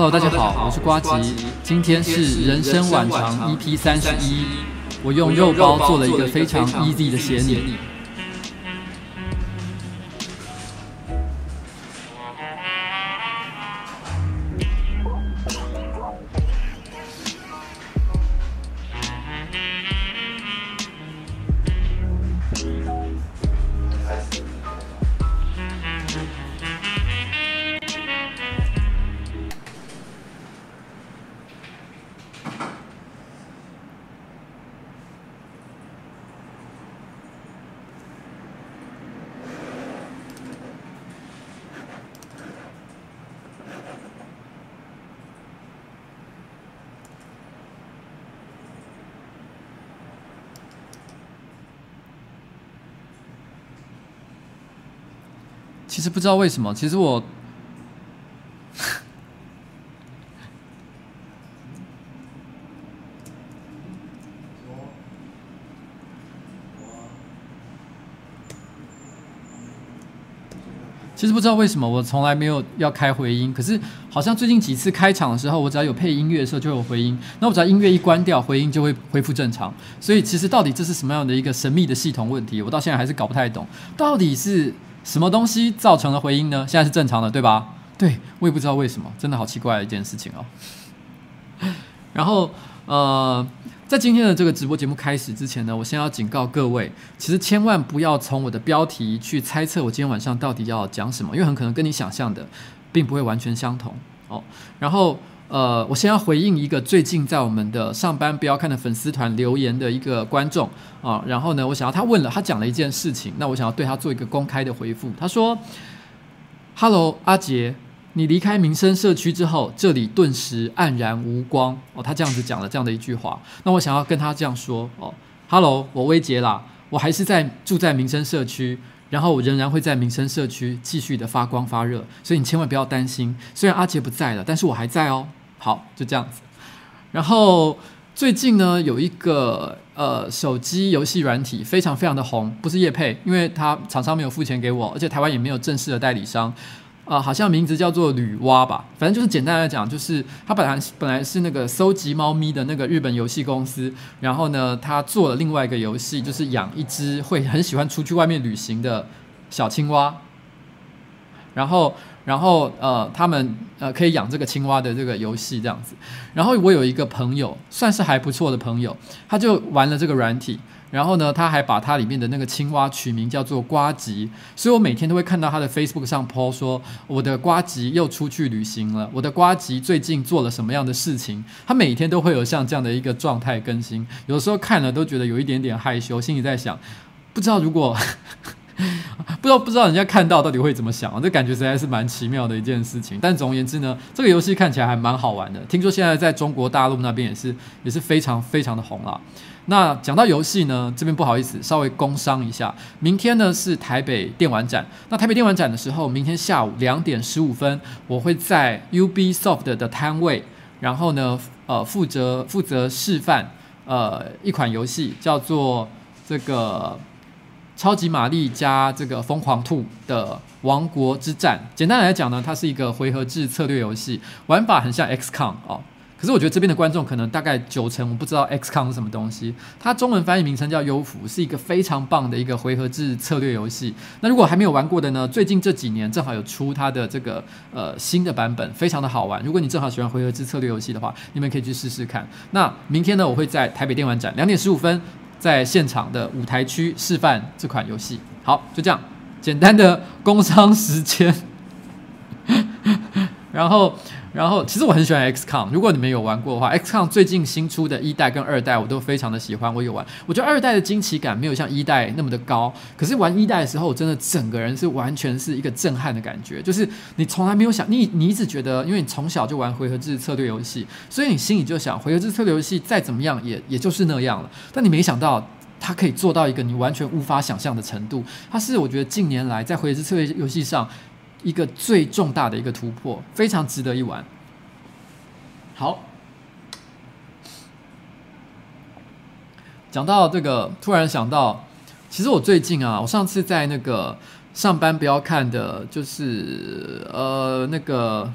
Hello，大家好，我是瓜吉，今天是人生晚长 EP 三十一，我用肉包做了一个非常 easy 的写你。其实不知道为什么，其实我，其实不知道为什么我从来没有要开回音，可是好像最近几次开场的时候，我只要有配音乐的时候就有回音，那我只要音乐一关掉，回音就会恢复正常。所以其实到底这是什么样的一个神秘的系统问题，我到现在还是搞不太懂，到底是。什么东西造成了回音呢？现在是正常的，对吧？对，我也不知道为什么，真的好奇怪的一件事情哦。然后，呃，在今天的这个直播节目开始之前呢，我先要警告各位，其实千万不要从我的标题去猜测我今天晚上到底要讲什么，因为很可能跟你想象的并不会完全相同哦。然后。呃，我先要回应一个最近在我们的上班不要看的粉丝团留言的一个观众啊，然后呢，我想要他问了，他讲了一件事情，那我想要对他做一个公开的回复。他说：“Hello，阿杰，你离开民生社区之后，这里顿时黯然无光。”哦，他这样子讲了这样的一句话，那我想要跟他这样说：“哦，Hello，我威杰啦，我还是在住在民生社区，然后我仍然会在民生社区继续的发光发热，所以你千万不要担心。虽然阿杰不在了，但是我还在哦。”好，就这样子。然后最近呢，有一个呃手机游戏软体非常非常的红，不是叶配，因为它厂商没有付钱给我，而且台湾也没有正式的代理商。啊、好像名字叫做女娲吧，反正就是简单来讲，就是它本来本来是那个搜集猫咪的那个日本游戏公司，然后呢，它做了另外一个游戏，就是养一只会很喜欢出去外面旅行的小青蛙，然后。然后呃，他们呃可以养这个青蛙的这个游戏这样子。然后我有一个朋友，算是还不错的朋友，他就玩了这个软体。然后呢，他还把它里面的那个青蛙取名叫做呱吉，所以我每天都会看到他的 Facebook 上 po 说，我的呱吉又出去旅行了，我的呱吉最近做了什么样的事情。他每天都会有像这样的一个状态更新，有时候看了都觉得有一点点害羞，心里在想，不知道如果。不知道不知道人家看到到底会怎么想啊？这感觉实在是蛮奇妙的一件事情。但总而言之呢，这个游戏看起来还蛮好玩的。听说现在在中国大陆那边也是也是非常非常的红了。那讲到游戏呢，这边不好意思稍微工商一下，明天呢是台北电玩展。那台北电玩展的时候，明天下午两点十五分，我会在 UB Soft 的摊位，然后呢呃负责负责示范呃一款游戏，叫做这个。超级玛丽加这个疯狂兔的王国之战，简单来讲呢，它是一个回合制策略游戏，玩法很像 XCOM 哦。可是我觉得这边的观众可能大概九成我不知道 XCOM 是什么东西。它中文翻译名称叫幽浮，是一个非常棒的一个回合制策略游戏。那如果还没有玩过的呢，最近这几年正好有出它的这个呃新的版本，非常的好玩。如果你正好喜欢回合制策略游戏的话，你们可以去试试看。那明天呢，我会在台北电玩展两点十五分。在现场的舞台区示范这款游戏。好，就这样简单的工商时间。然后，然后，其实我很喜欢 XCOM。如果你们有玩过的话，XCOM 最近新出的一代跟二代我都非常的喜欢，我有玩。我觉得二代的惊奇感没有像一代那么的高，可是玩一代的时候，我真的整个人是完全是一个震撼的感觉。就是你从来没有想，你你一直觉得，因为你从小就玩回合制策略游戏，所以你心里就想，回合制策略游戏再怎么样也也就是那样了。但你没想到，它可以做到一个你完全无法想象的程度。它是我觉得近年来在回合制策略游戏上。一个最重大的一个突破，非常值得一玩。好，讲到这个，突然想到，其实我最近啊，我上次在那个上班不要看的，就是呃那个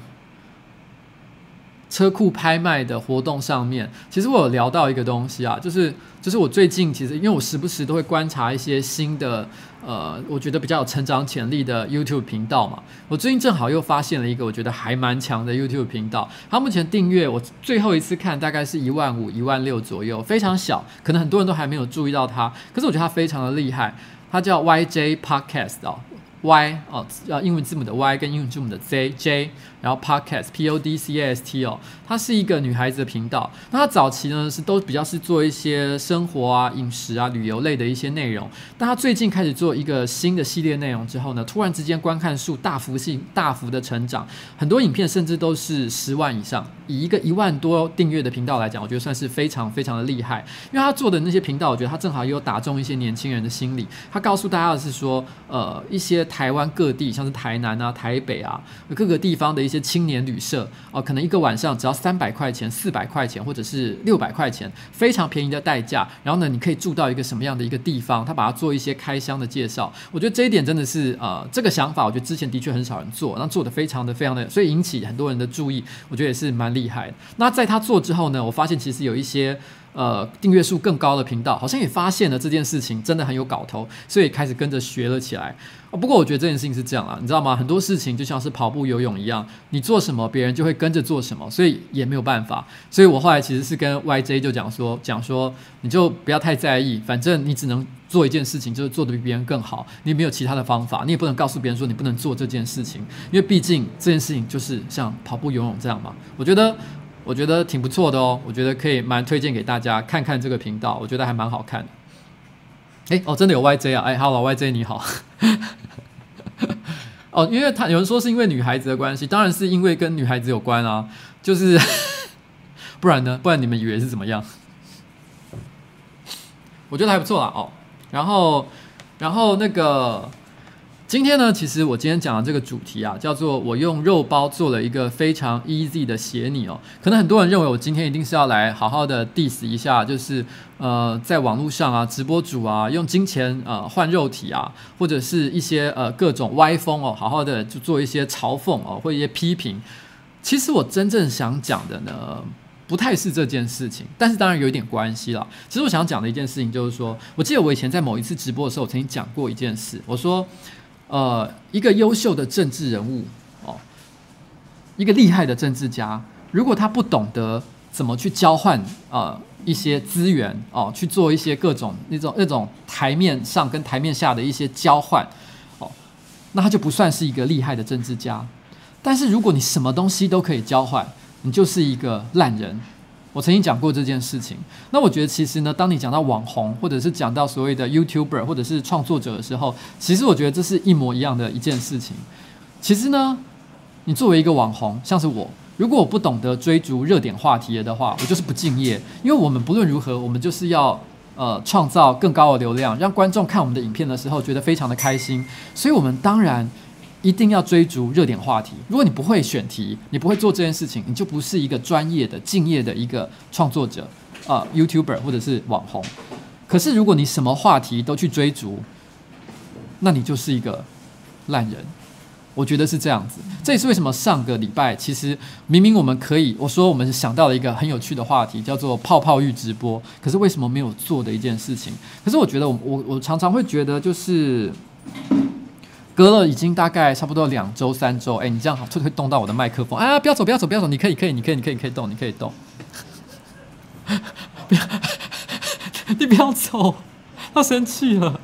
车库拍卖的活动上面，其实我有聊到一个东西啊，就是就是我最近其实因为我时不时都会观察一些新的呃，我觉得比较有成长潜力的 YouTube 频道嘛。我最近正好又发现了一个我觉得还蛮强的 YouTube 频道，它目前订阅我最后一次看大概是一万五、一万六左右，非常小，可能很多人都还没有注意到它，可是我觉得它非常的厉害，它叫 YJ Podcast 哦。Y 哦，呃英文字母的 Y 跟英文字母的 Z J，然后 Podcast P O D C A S T 哦，它是一个女孩子的频道。那她早期呢是都比较是做一些生活啊、饮食啊、旅游类的一些内容。但她最近开始做一个新的系列内容之后呢，突然之间观看数大幅性大幅的成长，很多影片甚至都是十万以上。以一个一万多订阅的频道来讲，我觉得算是非常非常的厉害。因为她做的那些频道，我觉得她正好也有打中一些年轻人的心理。她告诉大家的是说，呃，一些。台湾各地，像是台南啊、台北啊，各个地方的一些青年旅社哦、可能一个晚上只要三百块钱、四百块钱，或者是六百块钱，非常便宜的代价。然后呢，你可以住到一个什么样的一个地方？他把它做一些开箱的介绍。我觉得这一点真的是呃，这个想法，我觉得之前的确很少人做，那做的非常的非常的，所以引起很多人的注意。我觉得也是蛮厉害的。那在他做之后呢，我发现其实有一些。呃，订阅数更高的频道好像也发现了这件事情真的很有搞头，所以开始跟着学了起来。不过我觉得这件事情是这样啦，你知道吗？很多事情就像是跑步、游泳一样，你做什么，别人就会跟着做什么，所以也没有办法。所以我后来其实是跟 YJ 就讲说，讲说你就不要太在意，反正你只能做一件事情，就是做的比别人更好。你没有其他的方法，你也不能告诉别人说你不能做这件事情，因为毕竟这件事情就是像跑步、游泳这样嘛。我觉得。我觉得挺不错的哦，我觉得可以蛮推荐给大家看看这个频道，我觉得还蛮好看的。哎哦，真的有 YJ 啊！哎，Hello YJ 你好。哦，因为他有人说是因为女孩子的关系，当然是因为跟女孩子有关啊，就是 不然呢？不然你们以为是怎么样？我觉得还不错啦哦。然后，然后那个。今天呢，其实我今天讲的这个主题啊，叫做我用肉包做了一个非常 easy 的写你哦。可能很多人认为我今天一定是要来好好的 diss 一下，就是呃，在网络上啊，直播主啊，用金钱呃换肉体啊，或者是一些呃各种歪风哦，好好的就做一些嘲讽哦，或一些批评。其实我真正想讲的呢，不太是这件事情，但是当然有一点关系啦。其实我想讲的一件事情就是说，我记得我以前在某一次直播的时候，我曾经讲过一件事，我说。呃，一个优秀的政治人物哦，一个厉害的政治家，如果他不懂得怎么去交换呃一些资源哦，去做一些各种那种那种台面上跟台面下的一些交换哦，那他就不算是一个厉害的政治家。但是如果你什么东西都可以交换，你就是一个烂人。我曾经讲过这件事情，那我觉得其实呢，当你讲到网红，或者是讲到所谓的 YouTuber 或者是创作者的时候，其实我觉得这是一模一样的一件事情。其实呢，你作为一个网红，像是我，如果我不懂得追逐热点话题的话，我就是不敬业。因为我们不论如何，我们就是要呃创造更高的流量，让观众看我们的影片的时候觉得非常的开心。所以，我们当然。一定要追逐热点话题。如果你不会选题，你不会做这件事情，你就不是一个专业的、敬业的一个创作者，啊、，YouTuber 或者是网红。可是如果你什么话题都去追逐，那你就是一个烂人。我觉得是这样子。这也是为什么上个礼拜其实明明我们可以，我说我们想到了一个很有趣的话题，叫做泡泡浴直播。可是为什么没有做的一件事情？可是我觉得我我我常常会觉得就是。隔了已经大概差不多两周三周，哎，你这样好，会会动到我的麦克风啊！不要走，不要走，不要走！你可以，可以，你可以，你可以，你可以动，你可以动。不要，你不要走，他生气了。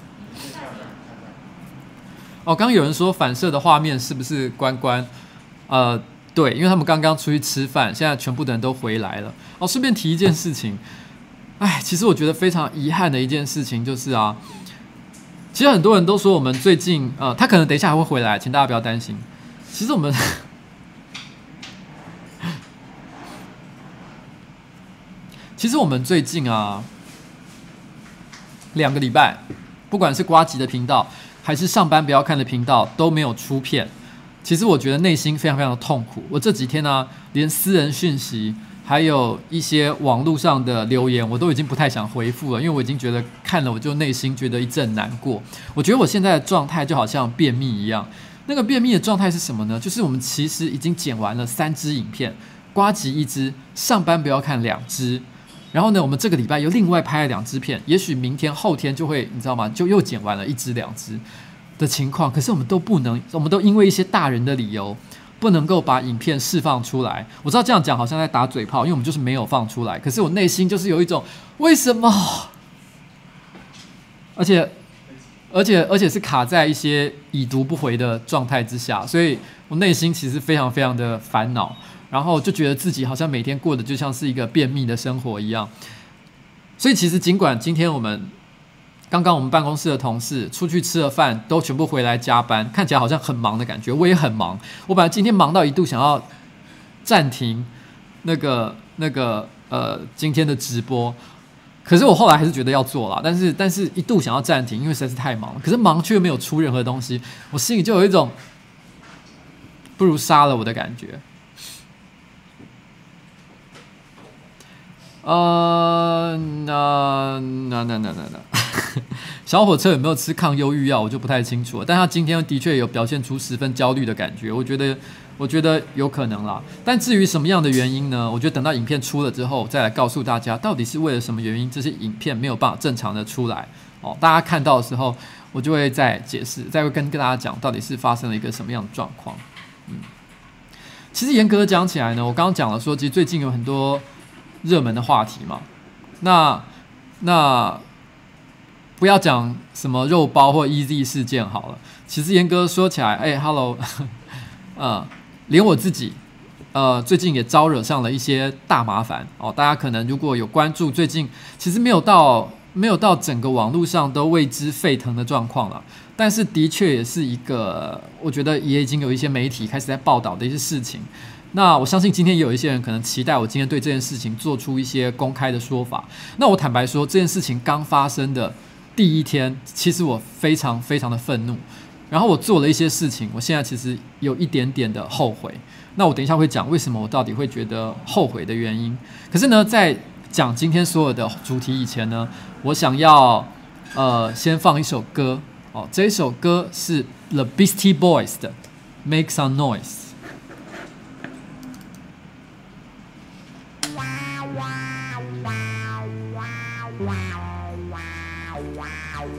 哦，刚刚有人说反射的画面是不是关关？呃，对，因为他们刚刚出去吃饭，现在全部的人都回来了。哦，顺便提一件事情，哎，其实我觉得非常遗憾的一件事情就是啊。其实很多人都说我们最近，呃，他可能等一下还会回来，请大家不要担心。其实我们，其实我们最近啊，两个礼拜，不管是瓜吉的频道，还是上班不要看的频道，都没有出片。其实我觉得内心非常非常的痛苦。我这几天呢、啊，连私人讯息。还有一些网络上的留言，我都已经不太想回复了，因为我已经觉得看了我就内心觉得一阵难过。我觉得我现在的状态就好像便秘一样。那个便秘的状态是什么呢？就是我们其实已经剪完了三支影片，呱吉一支，上班不要看两支。然后呢，我们这个礼拜又另外拍了两支片，也许明天后天就会，你知道吗？就又剪完了一支两支的情况。可是我们都不能，我们都因为一些大人的理由，不能够把影片释放出来。我知道这样讲好像在打嘴炮，因为我们就是没有放出来。可是我内心就是有一种为什么？而且，而且，而且是卡在一些已读不回的状态之下，所以我内心其实非常非常的烦恼。然后就觉得自己好像每天过得就像是一个便秘的生活一样，所以其实尽管今天我们刚刚我们办公室的同事出去吃了饭，都全部回来加班，看起来好像很忙的感觉。我也很忙，我本来今天忙到一度想要暂停那个那个呃今天的直播，可是我后来还是觉得要做了，但是但是一度想要暂停，因为实在是太忙了。可是忙却没有出任何东西，我心里就有一种不如杀了我的感觉。呃，那那那那那那，小火车有没有吃抗忧郁药？我就不太清楚。但他今天的确有表现出十分焦虑的感觉，我觉得，我觉得有可能啦。但至于什么样的原因呢？我觉得等到影片出了之后，再来告诉大家，到底是为了什么原因，这些影片没有办法正常的出来哦。大家看到的时候，我就会再解释，再会跟跟大家讲，到底是发生了一个什么样的状况。嗯，其实严格的讲起来呢，我刚刚讲了说，其实最近有很多。热门的话题嘛，那那不要讲什么肉包或 EZ 事件好了。其实严格说起来，哎，Hello，呃，连我自己，呃，最近也招惹上了一些大麻烦哦。大家可能如果有关注，最近其实没有到没有到整个网络上都为之沸腾的状况了，但是的确也是一个，我觉得也已经有一些媒体开始在报道的一些事情。那我相信今天也有一些人可能期待我今天对这件事情做出一些公开的说法。那我坦白说，这件事情刚发生的第一天，其实我非常非常的愤怒。然后我做了一些事情，我现在其实有一点点的后悔。那我等一下会讲为什么我到底会觉得后悔的原因。可是呢，在讲今天所有的主题以前呢，我想要呃先放一首歌哦，这一首歌是 The Beastie Boys 的《Make Some Noise》。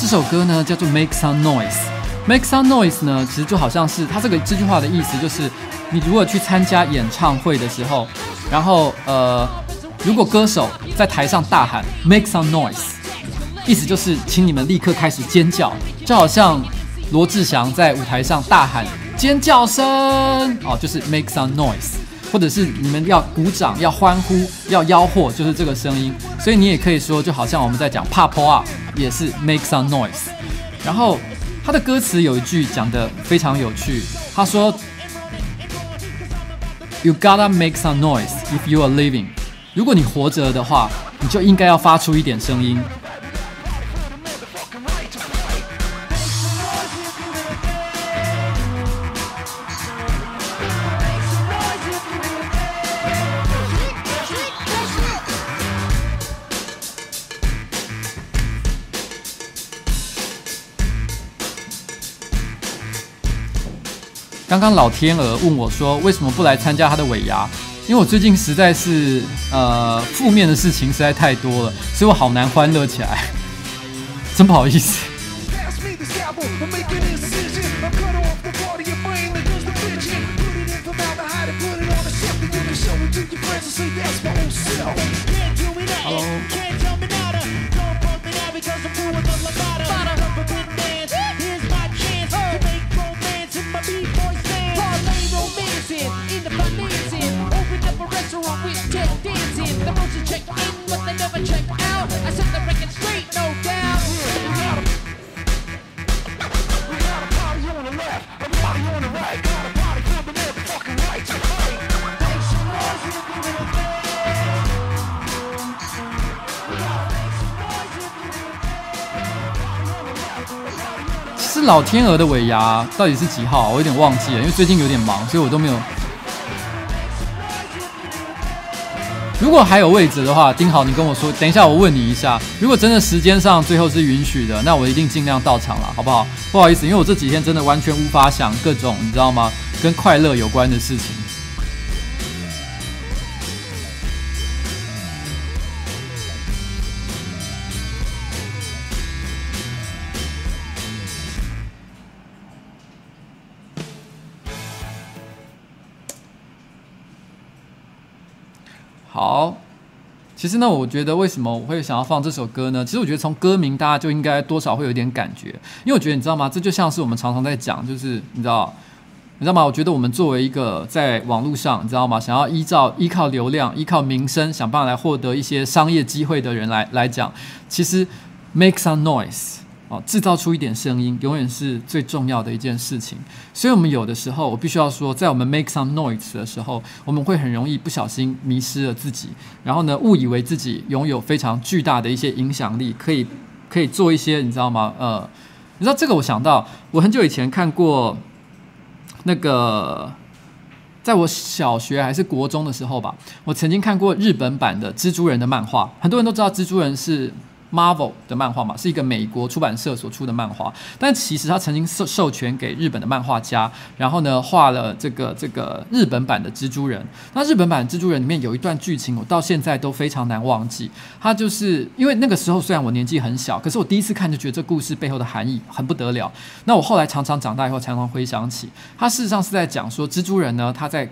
这首歌呢叫做 Make Some Noise，Make Some Noise 呢其实就好像是它这个这句话的意思就是，你如果去参加演唱会的时候，然后呃，如果歌手在台上大喊 Make Some Noise，意思就是请你们立刻开始尖叫，就好像罗志祥在舞台上大喊尖叫声哦，就是 Make Some Noise。或者是你们要鼓掌、要欢呼、要吆喝，就是这个声音。所以你也可以说，就好像我们在讲 pop up，也是 make some noise。然后他的歌词有一句讲得非常有趣，他说：“You gotta make some noise if you are living。”如果你活着的话，你就应该要发出一点声音。刚刚老天鹅问我说：“为什么不来参加他的尾牙？”因为我最近实在是呃负面的事情实在太多了，所以我好难欢乐起来，真不好意思。是老天鹅的尾牙到底是几号？我有点忘记了，因为最近有点忙，所以我都没有。如果还有位置的话，丁好，你跟我说，等一下我问你一下。如果真的时间上最后是允许的，那我一定尽量到场了，好不好？不好意思，因为我这几天真的完全无法想各种，你知道吗？跟快乐有关的事情。其实呢，我觉得为什么我会想要放这首歌呢？其实我觉得从歌名大家就应该多少会有点感觉，因为我觉得你知道吗？这就像是我们常常在讲，就是你知道，你知道吗？我觉得我们作为一个在网络上，你知道吗？想要依照依靠流量、依靠名声，想办法来获得一些商业机会的人来来讲，其实 make some noise。哦，制造出一点声音，永远是最重要的一件事情。所以，我们有的时候，我必须要说，在我们 make some noise 的时候，我们会很容易不小心迷失了自己，然后呢，误以为自己拥有非常巨大的一些影响力，可以可以做一些，你知道吗？呃，你知道这个，我想到我很久以前看过那个，在我小学还是国中的时候吧，我曾经看过日本版的蜘蛛人的漫画。很多人都知道蜘蛛人是。Marvel 的漫画嘛，是一个美国出版社所出的漫画，但其实他曾经授授权给日本的漫画家，然后呢画了这个这个日本版的蜘蛛人。那日本版蜘蛛人里面有一段剧情，我到现在都非常难忘记。他就是因为那个时候虽然我年纪很小，可是我第一次看就觉得这故事背后的含义很不得了。那我后来常常长大以后，常常回想起，他事实上是在讲说蜘蛛人呢，他在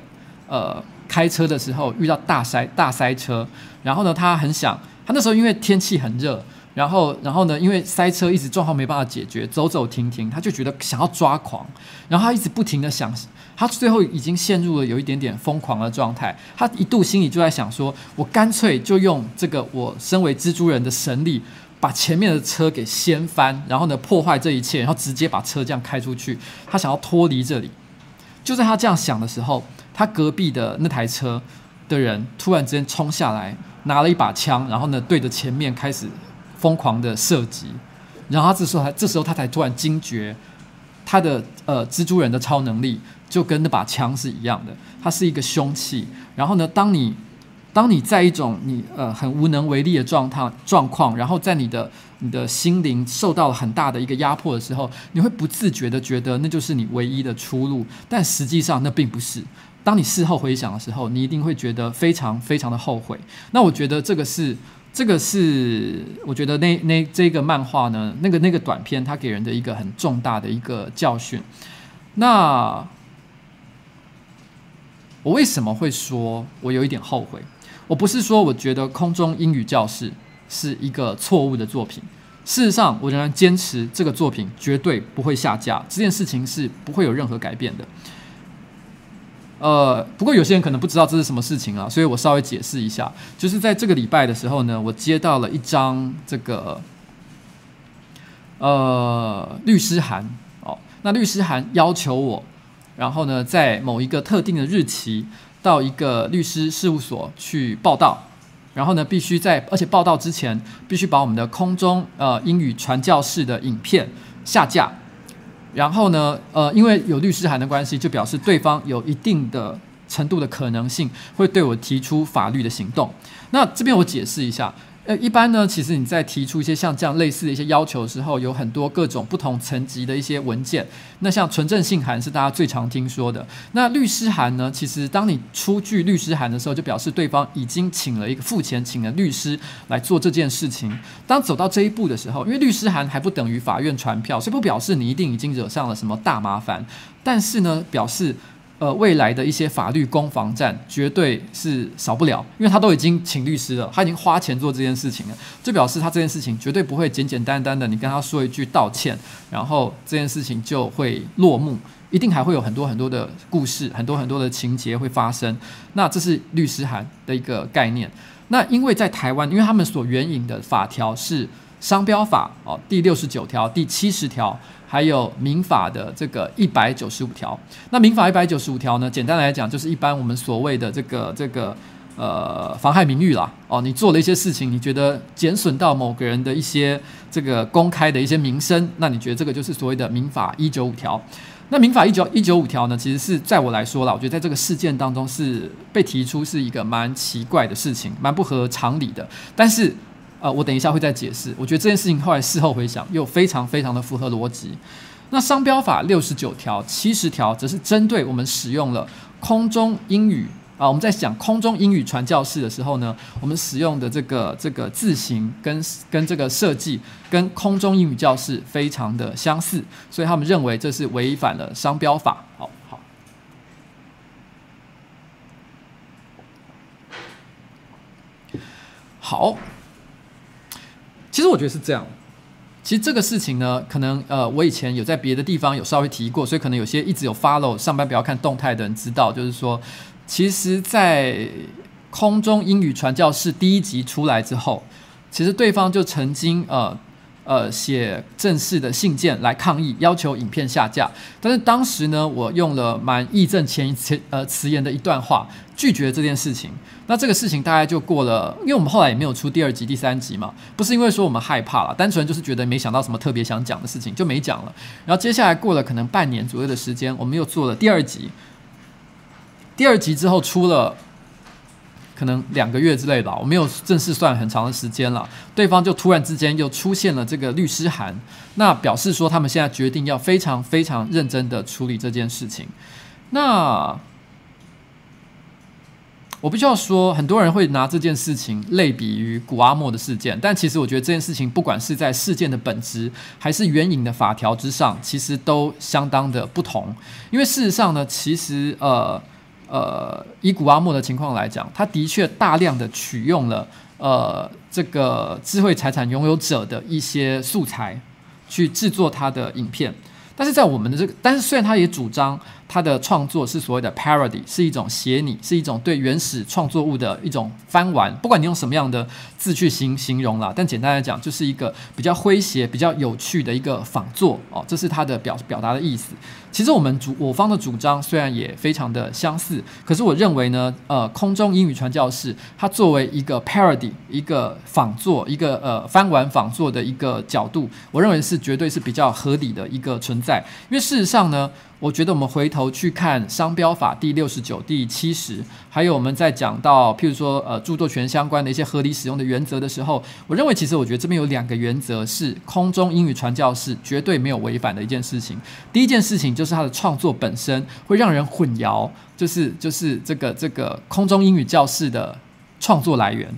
呃开车的时候遇到大塞大塞车，然后呢他很想。他那时候因为天气很热，然后然后呢，因为塞车一直状况没办法解决，走走停停，他就觉得想要抓狂，然后他一直不停地想，他最后已经陷入了有一点点疯狂的状态。他一度心里就在想说，我干脆就用这个我身为蜘蛛人的神力，把前面的车给掀翻，然后呢破坏这一切，然后直接把车这样开出去。他想要脱离这里。就在他这样想的时候，他隔壁的那台车的人突然之间冲下来。拿了一把枪，然后呢，对着前面开始疯狂的射击，然后他这时候还这时候他才突然惊觉，他的呃蜘蛛人的超能力就跟那把枪是一样的，它是一个凶器。然后呢，当你当你在一种你呃很无能为力的状态状况，然后在你的你的心灵受到了很大的一个压迫的时候，你会不自觉的觉得那就是你唯一的出路，但实际上那并不是。当你事后回想的时候，你一定会觉得非常非常的后悔。那我觉得这个是，这个是，我觉得那那这个漫画呢，那个那个短片，它给人的一个很重大的一个教训。那我为什么会说我有一点后悔？我不是说我觉得空中英语教室是一个错误的作品。事实上，我仍然坚持这个作品绝对不会下架，这件事情是不会有任何改变的。呃，不过有些人可能不知道这是什么事情啊，所以我稍微解释一下。就是在这个礼拜的时候呢，我接到了一张这个呃律师函哦。那律师函要求我，然后呢，在某一个特定的日期到一个律师事务所去报到，然后呢，必须在而且报到之前必须把我们的空中呃英语传教士的影片下架。然后呢，呃，因为有律师函的关系，就表示对方有一定的程度的可能性会对我提出法律的行动。那这边我解释一下。呃，一般呢，其实你在提出一些像这样类似的一些要求的时候，有很多各种不同层级的一些文件。那像存证信函是大家最常听说的。那律师函呢，其实当你出具律师函的时候，就表示对方已经请了一个付钱请了律师来做这件事情。当走到这一步的时候，因为律师函还不等于法院传票，所以不表示你一定已经惹上了什么大麻烦。但是呢，表示。呃，未来的一些法律攻防战绝对是少不了，因为他都已经请律师了，他已经花钱做这件事情了，就表示他这件事情绝对不会简简单单的，你跟他说一句道歉，然后这件事情就会落幕，一定还会有很多很多的故事，很多很多的情节会发生。那这是律师函的一个概念。那因为在台湾，因为他们所援引的法条是商标法哦，第六十九条、第七十条，还有民法的这个一百九十五条。那民法一百九十五条呢，简单来讲就是一般我们所谓的这个这个呃妨害名誉啦哦，你做了一些事情，你觉得减损到某个人的一些这个公开的一些名声，那你觉得这个就是所谓的民法一九五条。那民法一九一九五条呢，其实是在我来说啦，我觉得在这个事件当中是被提出是一个蛮奇怪的事情，蛮不合常理的。但是，呃，我等一下会再解释。我觉得这件事情后来事后回想，又非常非常的符合逻辑。那商标法六十九条、七十条，则是针对我们使用了空中英语。啊，我们在讲空中英语传教士的时候呢，我们使用的这个这个字形跟跟这个设计跟空中英语教室非常的相似，所以他们认为这是违反了商标法。好好好，其实我觉得是这样。其实这个事情呢，可能呃，我以前有在别的地方有稍微提过，所以可能有些一直有 follow 上班不要看动态的人知道，就是说。其实，在空中英语传教士第一集出来之后，其实对方就曾经呃呃写正式的信件来抗议，要求影片下架。但是当时呢，我用了蛮义正词严呃辞严的一段话拒绝这件事情。那这个事情大概就过了，因为我们后来也没有出第二集、第三集嘛，不是因为说我们害怕了，单纯就是觉得没想到什么特别想讲的事情就没讲了。然后接下来过了可能半年左右的时间，我们又做了第二集。第二集之后出了，可能两个月之类的，我没有正式算很长的时间了。对方就突然之间又出现了这个律师函，那表示说他们现在决定要非常非常认真的处理这件事情。那我必须要说，很多人会拿这件事情类比于古阿莫的事件，但其实我觉得这件事情不管是在事件的本质，还是援引的法条之上，其实都相当的不同。因为事实上呢，其实呃。呃，以古阿莫的情况来讲，他的确大量的取用了呃这个智慧财产拥有者的一些素材，去制作他的影片。但是在我们的这个，但是虽然他也主张他的创作是所谓的 parody，是一种写拟，是一种对原始创作物的一种翻玩，不管你用什么样的字去形形容啦，但简单来讲，就是一个比较诙谐、比较有趣的一个仿作哦，这是他的表表达的意思。其实我们主我方的主张虽然也非常的相似，可是我认为呢，呃，空中英语传教士它作为一个 parody，一个仿作，一个呃翻玩仿作的一个角度，我认为是绝对是比较合理的一个存在。因为事实上呢，我觉得我们回头去看商标法第六十九、第七十，还有我们在讲到譬如说呃著作权相关的一些合理使用的原则的时候，我认为其实我觉得这边有两个原则是空中英语传教士绝对没有违反的一件事情。第一件事情就是他的创作本身会让人混淆，就是就是这个这个空中英语教室的创作来源。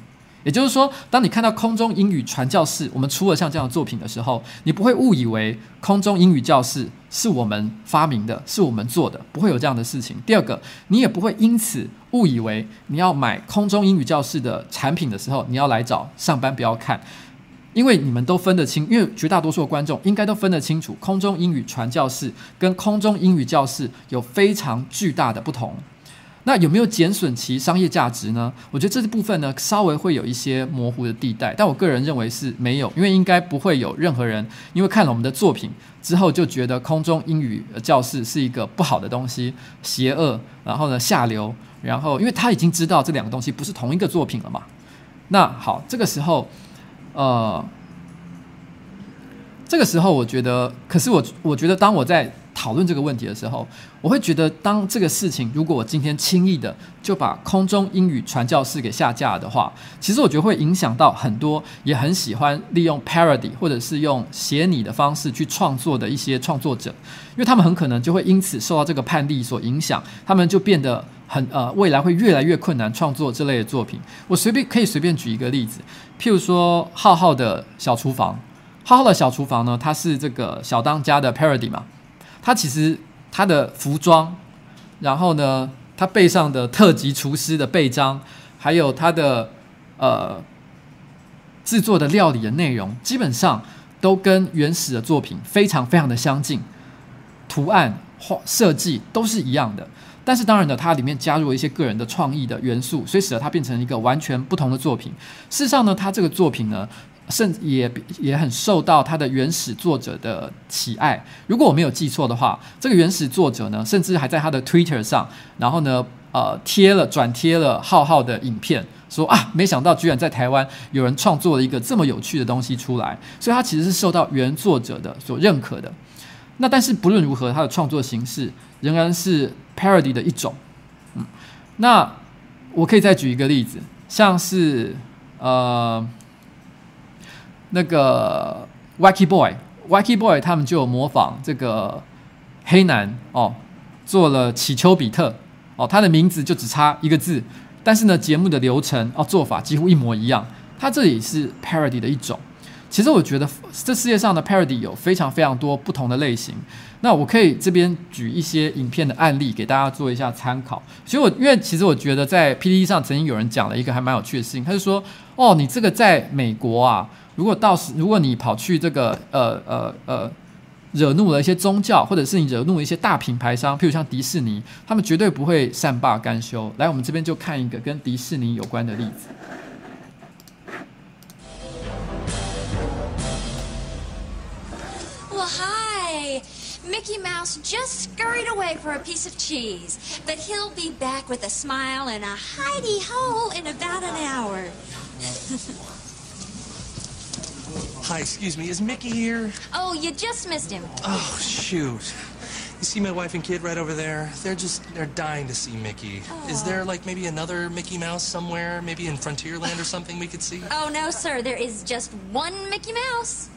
也就是说，当你看到空中英语传教士，我们出了像这样的作品的时候，你不会误以为空中英语教室是我们发明的，是我们做的，不会有这样的事情。第二个，你也不会因此误以为你要买空中英语教室的产品的时候，你要来找上班不要看，因为你们都分得清，因为绝大多数的观众应该都分得清楚，空中英语传教士跟空中英语教室有非常巨大的不同。那有没有减损其商业价值呢？我觉得这部分呢，稍微会有一些模糊的地带，但我个人认为是没有，因为应该不会有任何人因为看了我们的作品之后就觉得空中英语教室是一个不好的东西，邪恶，然后呢下流，然后因为他已经知道这两个东西不是同一个作品了嘛。那好，这个时候，呃，这个时候我觉得，可是我我觉得当我在。讨论这个问题的时候，我会觉得，当这个事情如果我今天轻易的就把空中英语传教士给下架的话，其实我觉得会影响到很多也很喜欢利用 parody 或者是用写拟的方式去创作的一些创作者，因为他们很可能就会因此受到这个判例所影响，他们就变得很呃，未来会越来越困难创作这类的作品。我随便可以随便举一个例子，譬如说浩浩的小厨房，浩浩的小厨房呢，它是这个小当家的 parody 嘛。他其实他的服装，然后呢，他背上的特级厨师的背章，还有他的呃制作的料理的内容，基本上都跟原始的作品非常非常的相近，图案、画设计都是一样的。但是当然呢，它里面加入了一些个人的创意的元素，所以使得它变成一个完全不同的作品。事实上呢，它这个作品呢，甚至也也很受到它的原始作者的喜爱。如果我没有记错的话，这个原始作者呢，甚至还在他的 Twitter 上，然后呢，呃，贴了转贴了浩浩的影片，说啊，没想到居然在台湾有人创作了一个这么有趣的东西出来。所以他其实是受到原作者的所认可的。那但是不论如何，他的创作形式仍然是 parody 的一种。嗯，那我可以再举一个例子，像是呃。那个 Wacky Boy，Wacky Boy 他们就模仿这个黑男哦，做了乞丘比特哦，他的名字就只差一个字，但是呢，节目的流程哦，做法几乎一模一样。他这也是 parody 的一种。其实我觉得这世界上的 parody 有非常非常多不同的类型。那我可以这边举一些影片的案例给大家做一下参考。所以我因为其实我觉得在 PTT 上曾经有人讲了一个还蛮有趣的事情，他就说哦，你这个在美国啊。如果到时，如果你跑去这个呃呃呃惹怒了一些宗教，或者是你惹怒了一些大品牌商，譬如像迪士尼，他们绝对不会善罢甘休。来，我们这边就看一个跟迪士尼有关的例子。Well, hi, Mickey Mouse just scurried away for a piece of cheese, but he'll be back with a smile and a hidey hole in about an hour. Hi, excuse me, is Mickey here? Oh, you just missed him. Oh, shoot. You see my wife and kid right over there? They're just, they're dying to see Mickey. Oh. Is there, like, maybe another Mickey Mouse somewhere? Maybe in Frontierland or something we could see? Oh, no, sir. There is just one Mickey Mouse.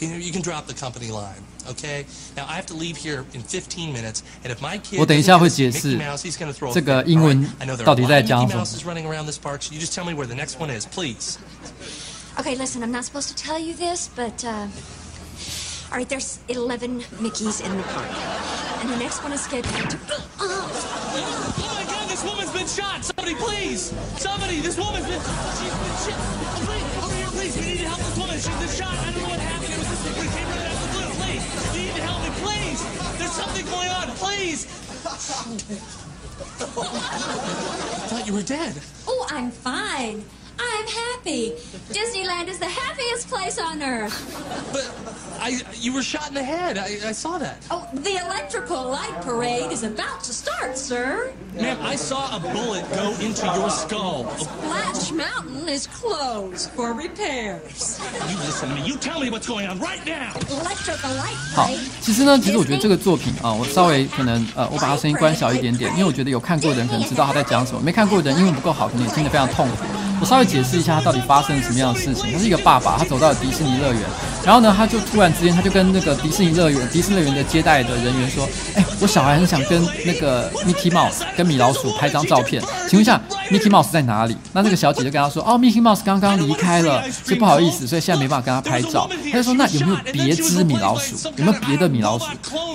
You know, you can drop the company line, okay? Now, I have to leave here in 15 minutes, and if my kid 我等一下会解释这个英文到底在讲什么。Mouse is running around this park, so you just tell me where the next one is, please. Okay, listen, I'm not supposed to tell you this, but, uh... All right, there's 11 Mickeys in the park. And the next one is scheduled to... Oh, oh my God, this woman's been shot! Somebody, please! Somebody, this woman's been... She's been shot! Oh, please, over here, please! We need to help this woman! She's been shot! I don't know what happened. It was just... We came right out of the blue. Please! You need to help me, please! There's something going on, please! I thought you were dead. Oh, I'm fine. I'm happy. Disneyland is the happiest place on earth. But I, you were shot in the head. I, I saw that. Oh, the electrical light parade is about to start, sir. Ma'am, I saw a bullet go into your skull. Splash Mountain is closed for repairs. You listen to me. You tell me what's going on right now. Electrical light 好，其实呢，其实我觉得这个作品啊，我稍微可能呃，我把它声音关小一点点，因为我觉得有看过的人可能知道他在讲什么，没看过的人英文不够好，可能也听得非常痛苦。我稍微 解释一下，他到底发生了什么样的事情。他是一个爸爸，他走到了迪士尼乐园，然后呢，他就突然之间，他就跟那个迪士尼乐园、迪士尼乐园的接待的人员说：“哎，我小孩很想跟那个 Mickey Mouse 跟米老鼠拍张照片，请问一下 Mickey Mouse 在哪里？”那那个小姐就跟他说：“哦，Mickey Mouse 刚刚离开了，所以不好意思，所以现在没办法跟他拍照。”他就说：“那有没有别只米老鼠？有没有别的米老鼠？”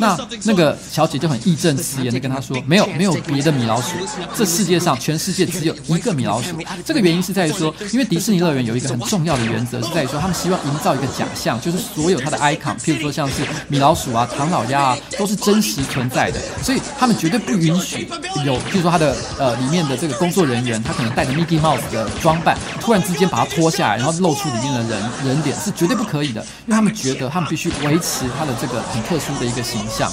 那那个小姐就很义正辞严的跟他说：“没有，没有别的米老鼠，这世界上全世界只有一个米老鼠。这个原因是。”在于说，因为迪士尼乐园有一个很重要的原则，是在于说，他们希望营造一个假象，就是所有它的 icon，譬如说像是米老鼠啊、唐老鸭啊，都是真实存在的，所以他们绝对不允许有，譬如说他的呃里面的这个工作人员，他可能戴着 Mickey Mouse 的装扮，突然之间把它脱下来，然后露出里面的人人脸，是绝对不可以的，因为他们觉得他们必须维持他的这个很特殊的一个形象。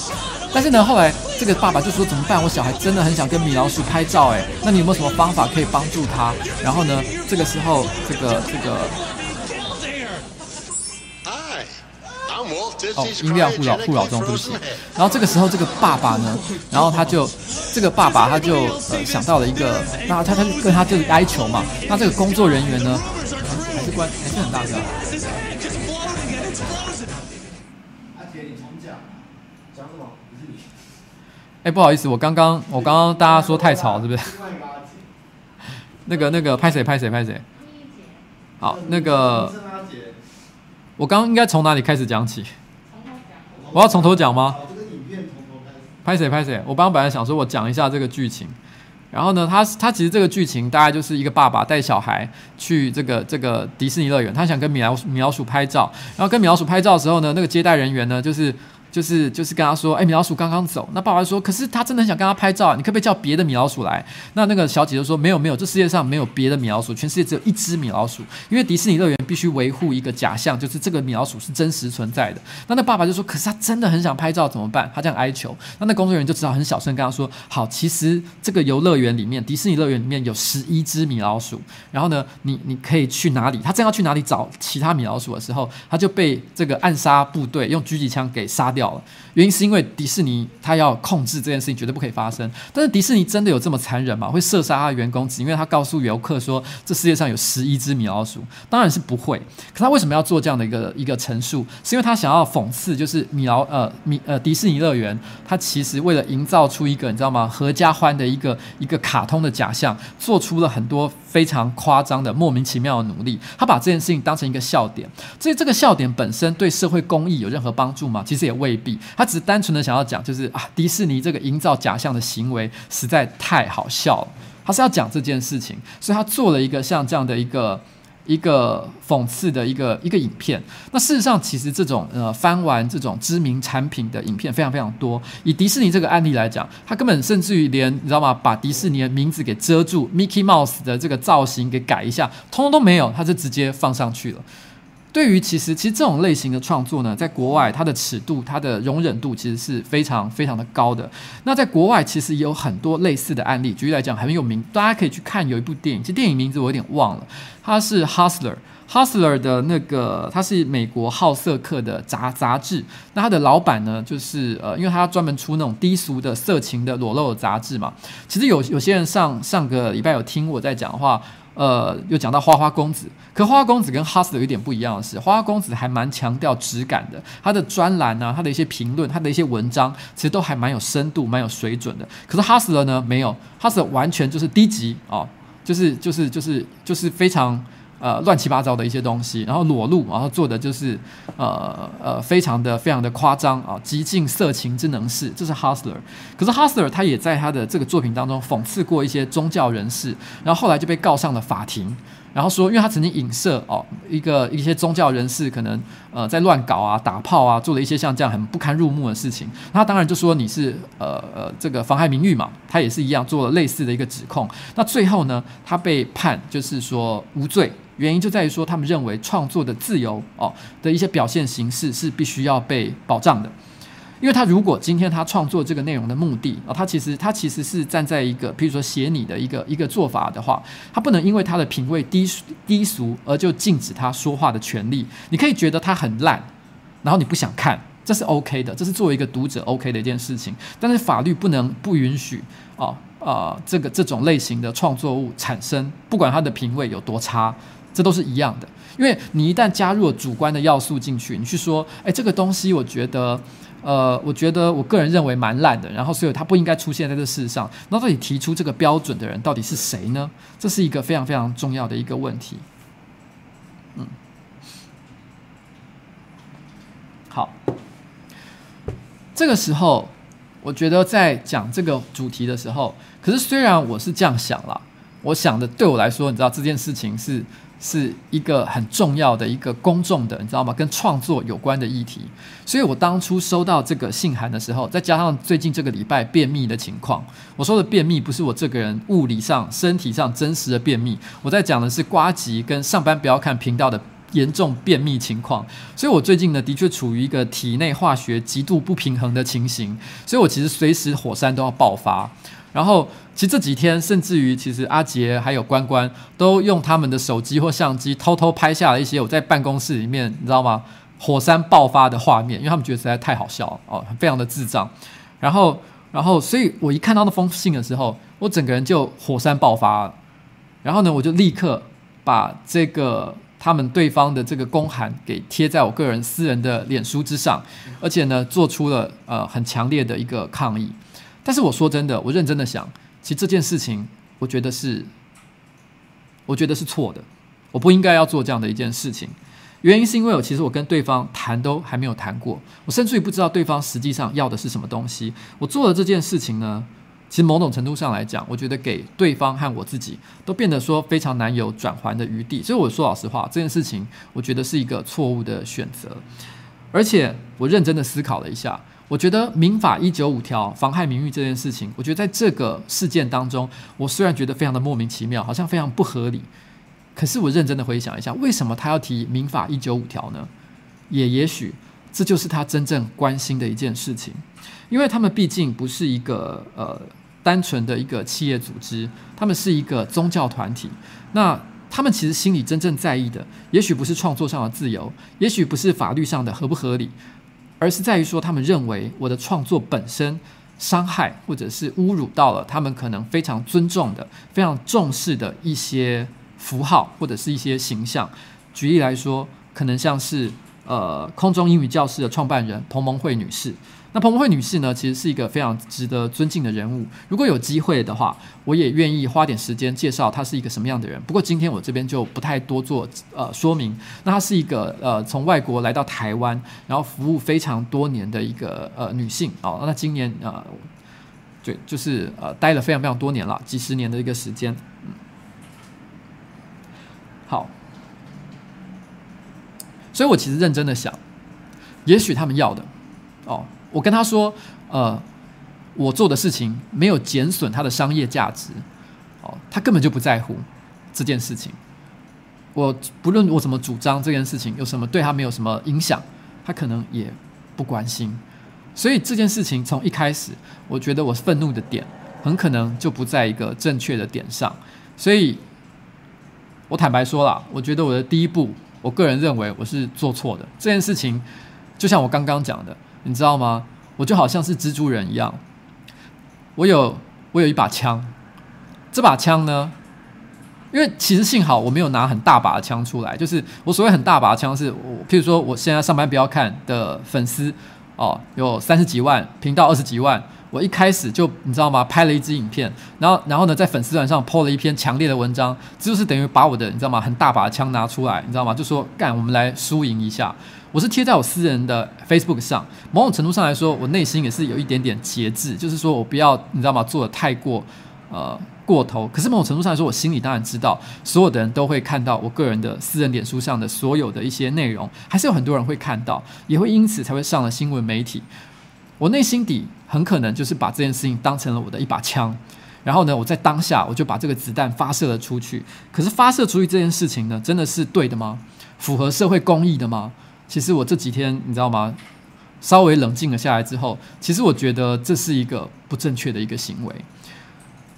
但是呢，后来这个爸爸就说怎么办？我小孩真的很想跟米老鼠拍照，哎，那你有没有什么方法可以帮助他？然后呢，这个时候，这个这个，哦，音量互扰互扰中，对不起。然后这个时候，这个爸爸呢，然后他就这个爸爸他就呃想到了一个，那他他跟他这里哀求嘛。那这个工作人员呢，还是关还是很大声。哎，不好意思，我刚刚我刚刚大家说太吵，是不是？那个那个拍谁拍谁拍谁？好，那个我刚刚应该从哪里开始讲起？我要从头讲吗？拍谁拍谁？我刚刚本来想说我讲一下这个剧情，然后呢，他他其实这个剧情大概就是一个爸爸带小孩去这个这个迪士尼乐园，他想跟米老米老鼠拍照，然后跟米老鼠拍照的时候呢，那个接待人员呢就是。就是就是跟他说，哎，米老鼠刚刚走。那爸爸说，可是他真的很想跟他拍照啊，你可不可以叫别的米老鼠来？那那个小姐就说，没有没有，这世界上没有别的米老鼠，全世界只有一只米老鼠，因为迪士尼乐园必须维护一个假象，就是这个米老鼠是真实存在的。那那爸爸就说，可是他真的很想拍照，怎么办？他这样哀求，那那工作人员就只好很小声跟他说，好，其实这个游乐园里面，迪士尼乐园里面有十一只米老鼠，然后呢，你你可以去哪里？他正要去哪里找其他米老鼠的时候，他就被这个暗杀部队用狙击枪给杀掉了。原因是因为迪士尼他要控制这件事情，绝对不可以发生。但是迪士尼真的有这么残忍吗？会射杀他的员工，只因为他告诉游客说这世界上有十一只米老鼠？当然是不会。可他为什么要做这样的一个一个陈述？是因为他想要讽刺，就是米老呃米呃迪士尼乐园，他其实为了营造出一个你知道吗？合家欢的一个一个卡通的假象，做出了很多非常夸张的莫名其妙的努力。他把这件事情当成一个笑点。所以这个笑点本身对社会公益有任何帮助吗？其实也未必。他只单纯的想要讲，就是啊，迪士尼这个营造假象的行为实在太好笑了。他是要讲这件事情，所以他做了一个像这样的一个一个讽刺的一个一个影片。那事实上，其实这种呃翻玩这种知名产品的影片非常非常多。以迪士尼这个案例来讲，他根本甚至于连你知道吗？把迪士尼的名字给遮住，Mickey Mouse 的这个造型给改一下，通通都没有，他就直接放上去了。对于其实其实这种类型的创作呢，在国外它的尺度、它的容忍度其实是非常非常的高的。那在国外其实也有很多类似的案例，举例来讲很有名，大家可以去看有一部电影，其实电影名字我有点忘了，它是 Hustler。Hustler 的那个，它是美国好色客的杂杂志。那它的老板呢，就是呃，因为他专门出那种低俗的、色情的、裸露的杂志嘛。其实有有些人上上个礼拜有听我在讲的话。呃，又讲到花花公子，可花花公子跟哈斯有一点不一样的是，花花公子还蛮强调质感的，他的专栏啊，他的一些评论，他的一些文章，其实都还蛮有深度、蛮有水准的。可是哈斯勒呢，没有哈斯勒完全就是低级哦，就是就是就是就是非常。呃，乱七八糟的一些东西，然后裸露，然后做的就是呃呃，非常的非常的夸张啊，极尽色情之能事，这是 Hustler。可是 Hustler 他也在他的这个作品当中讽刺过一些宗教人士，然后后来就被告上了法庭，然后说，因为他曾经影射哦，一个一些宗教人士可能呃在乱搞啊、打炮啊，做了一些像这样很不堪入目的事情，他当然就说你是呃呃这个妨害名誉嘛，他也是一样做了类似的一个指控。那最后呢，他被判就是说无罪。原因就在于说，他们认为创作的自由哦的一些表现形式是必须要被保障的，因为他如果今天他创作这个内容的目的啊，他其实他其实是站在一个，譬如说写你的一个一个做法的话，他不能因为他的品味低低俗而就禁止他说话的权利。你可以觉得他很烂，然后你不想看，这是 OK 的，这是作为一个读者 OK 的一件事情。但是法律不能不允许哦啊、呃、这个这种类型的创作物产生，不管他的品味有多差。这都是一样的，因为你一旦加入了主观的要素进去，你去说，哎，这个东西我觉得，呃，我觉得我个人认为蛮烂的，然后所以它不应该出现在这世上。那到底提出这个标准的人到底是谁呢？这是一个非常非常重要的一个问题。嗯，好，这个时候我觉得在讲这个主题的时候，可是虽然我是这样想啦，我想的对我来说，你知道这件事情是。是一个很重要的一个公众的，你知道吗？跟创作有关的议题。所以我当初收到这个信函的时候，再加上最近这个礼拜便秘的情况，我说的便秘不是我这个人物理上、身体上真实的便秘，我在讲的是瓜吉跟上班不要看频道的严重便秘情况。所以我最近呢，的确处于一个体内化学极度不平衡的情形，所以我其实随时火山都要爆发。然后，其实这几天，甚至于，其实阿杰还有关关都用他们的手机或相机偷偷拍下了一些我在办公室里面，你知道吗？火山爆发的画面，因为他们觉得实在太好笑了哦，非常的智障。然后，然后，所以我一看到那封信的时候，我整个人就火山爆发了。然后呢，我就立刻把这个他们对方的这个公函给贴在我个人私人的脸书之上，而且呢，做出了呃很强烈的一个抗议。但是我说真的，我认真的想，其实这件事情，我觉得是，我觉得是错的，我不应该要做这样的一件事情。原因是因为我其实我跟对方谈都还没有谈过，我甚至于不知道对方实际上要的是什么东西。我做了这件事情呢，其实某种程度上来讲，我觉得给对方和我自己都变得说非常难有转圜的余地。所以我说老实话，这件事情我觉得是一个错误的选择。而且我认真的思考了一下，我觉得民法一九五条妨害名誉这件事情，我觉得在这个事件当中，我虽然觉得非常的莫名其妙，好像非常不合理，可是我认真的回想一下，为什么他要提民法一九五条呢？也也许这就是他真正关心的一件事情，因为他们毕竟不是一个呃单纯的一个企业组织，他们是一个宗教团体，那。他们其实心里真正在意的，也许不是创作上的自由，也许不是法律上的合不合理，而是在于说，他们认为我的创作本身伤害或者是侮辱到了他们可能非常尊重的、非常重视的一些符号或者是一些形象。举例来说，可能像是呃空中英语教室的创办人同盟会女士。那彭蒙惠女士呢，其实是一个非常值得尊敬的人物。如果有机会的话，我也愿意花点时间介绍她是一个什么样的人。不过今天我这边就不太多做呃说明。那她是一个呃从外国来到台湾，然后服务非常多年的一个呃女性哦。那今年呃对，就是呃待了非常非常多年了，几十年的一个时间。嗯，好，所以我其实认真的想，也许他们要的哦。我跟他说，呃，我做的事情没有减损他的商业价值，哦，他根本就不在乎这件事情。我不论我怎么主张这件事情有什么对他没有什么影响，他可能也不关心。所以这件事情从一开始，我觉得我愤怒的点很可能就不在一个正确的点上。所以，我坦白说了，我觉得我的第一步，我个人认为我是做错的。这件事情就像我刚刚讲的。你知道吗？我就好像是蜘蛛人一样，我有我有一把枪，这把枪呢，因为其实幸好我没有拿很大把的枪出来，就是我所谓很大把的枪是我，譬如说我现在上班不要看的粉丝哦，有三十几万，频道二十几万。我一开始就你知道吗？拍了一支影片，然后然后呢，在粉丝团上 po 了一篇强烈的文章，这就是等于把我的你知道吗？很大把的枪拿出来，你知道吗？就说干，我们来输赢一下。我是贴在我私人的 Facebook 上，某种程度上来说，我内心也是有一点点节制，就是说我不要你知道吗？做的太过呃过头。可是某种程度上来说，我心里当然知道，所有的人都会看到我个人的私人脸书上的所有的一些内容，还是有很多人会看到，也会因此才会上了新闻媒体。我内心底很可能就是把这件事情当成了我的一把枪，然后呢，我在当下我就把这个子弹发射了出去。可是发射出去这件事情呢，真的是对的吗？符合社会公义的吗？其实我这几天你知道吗？稍微冷静了下来之后，其实我觉得这是一个不正确的一个行为。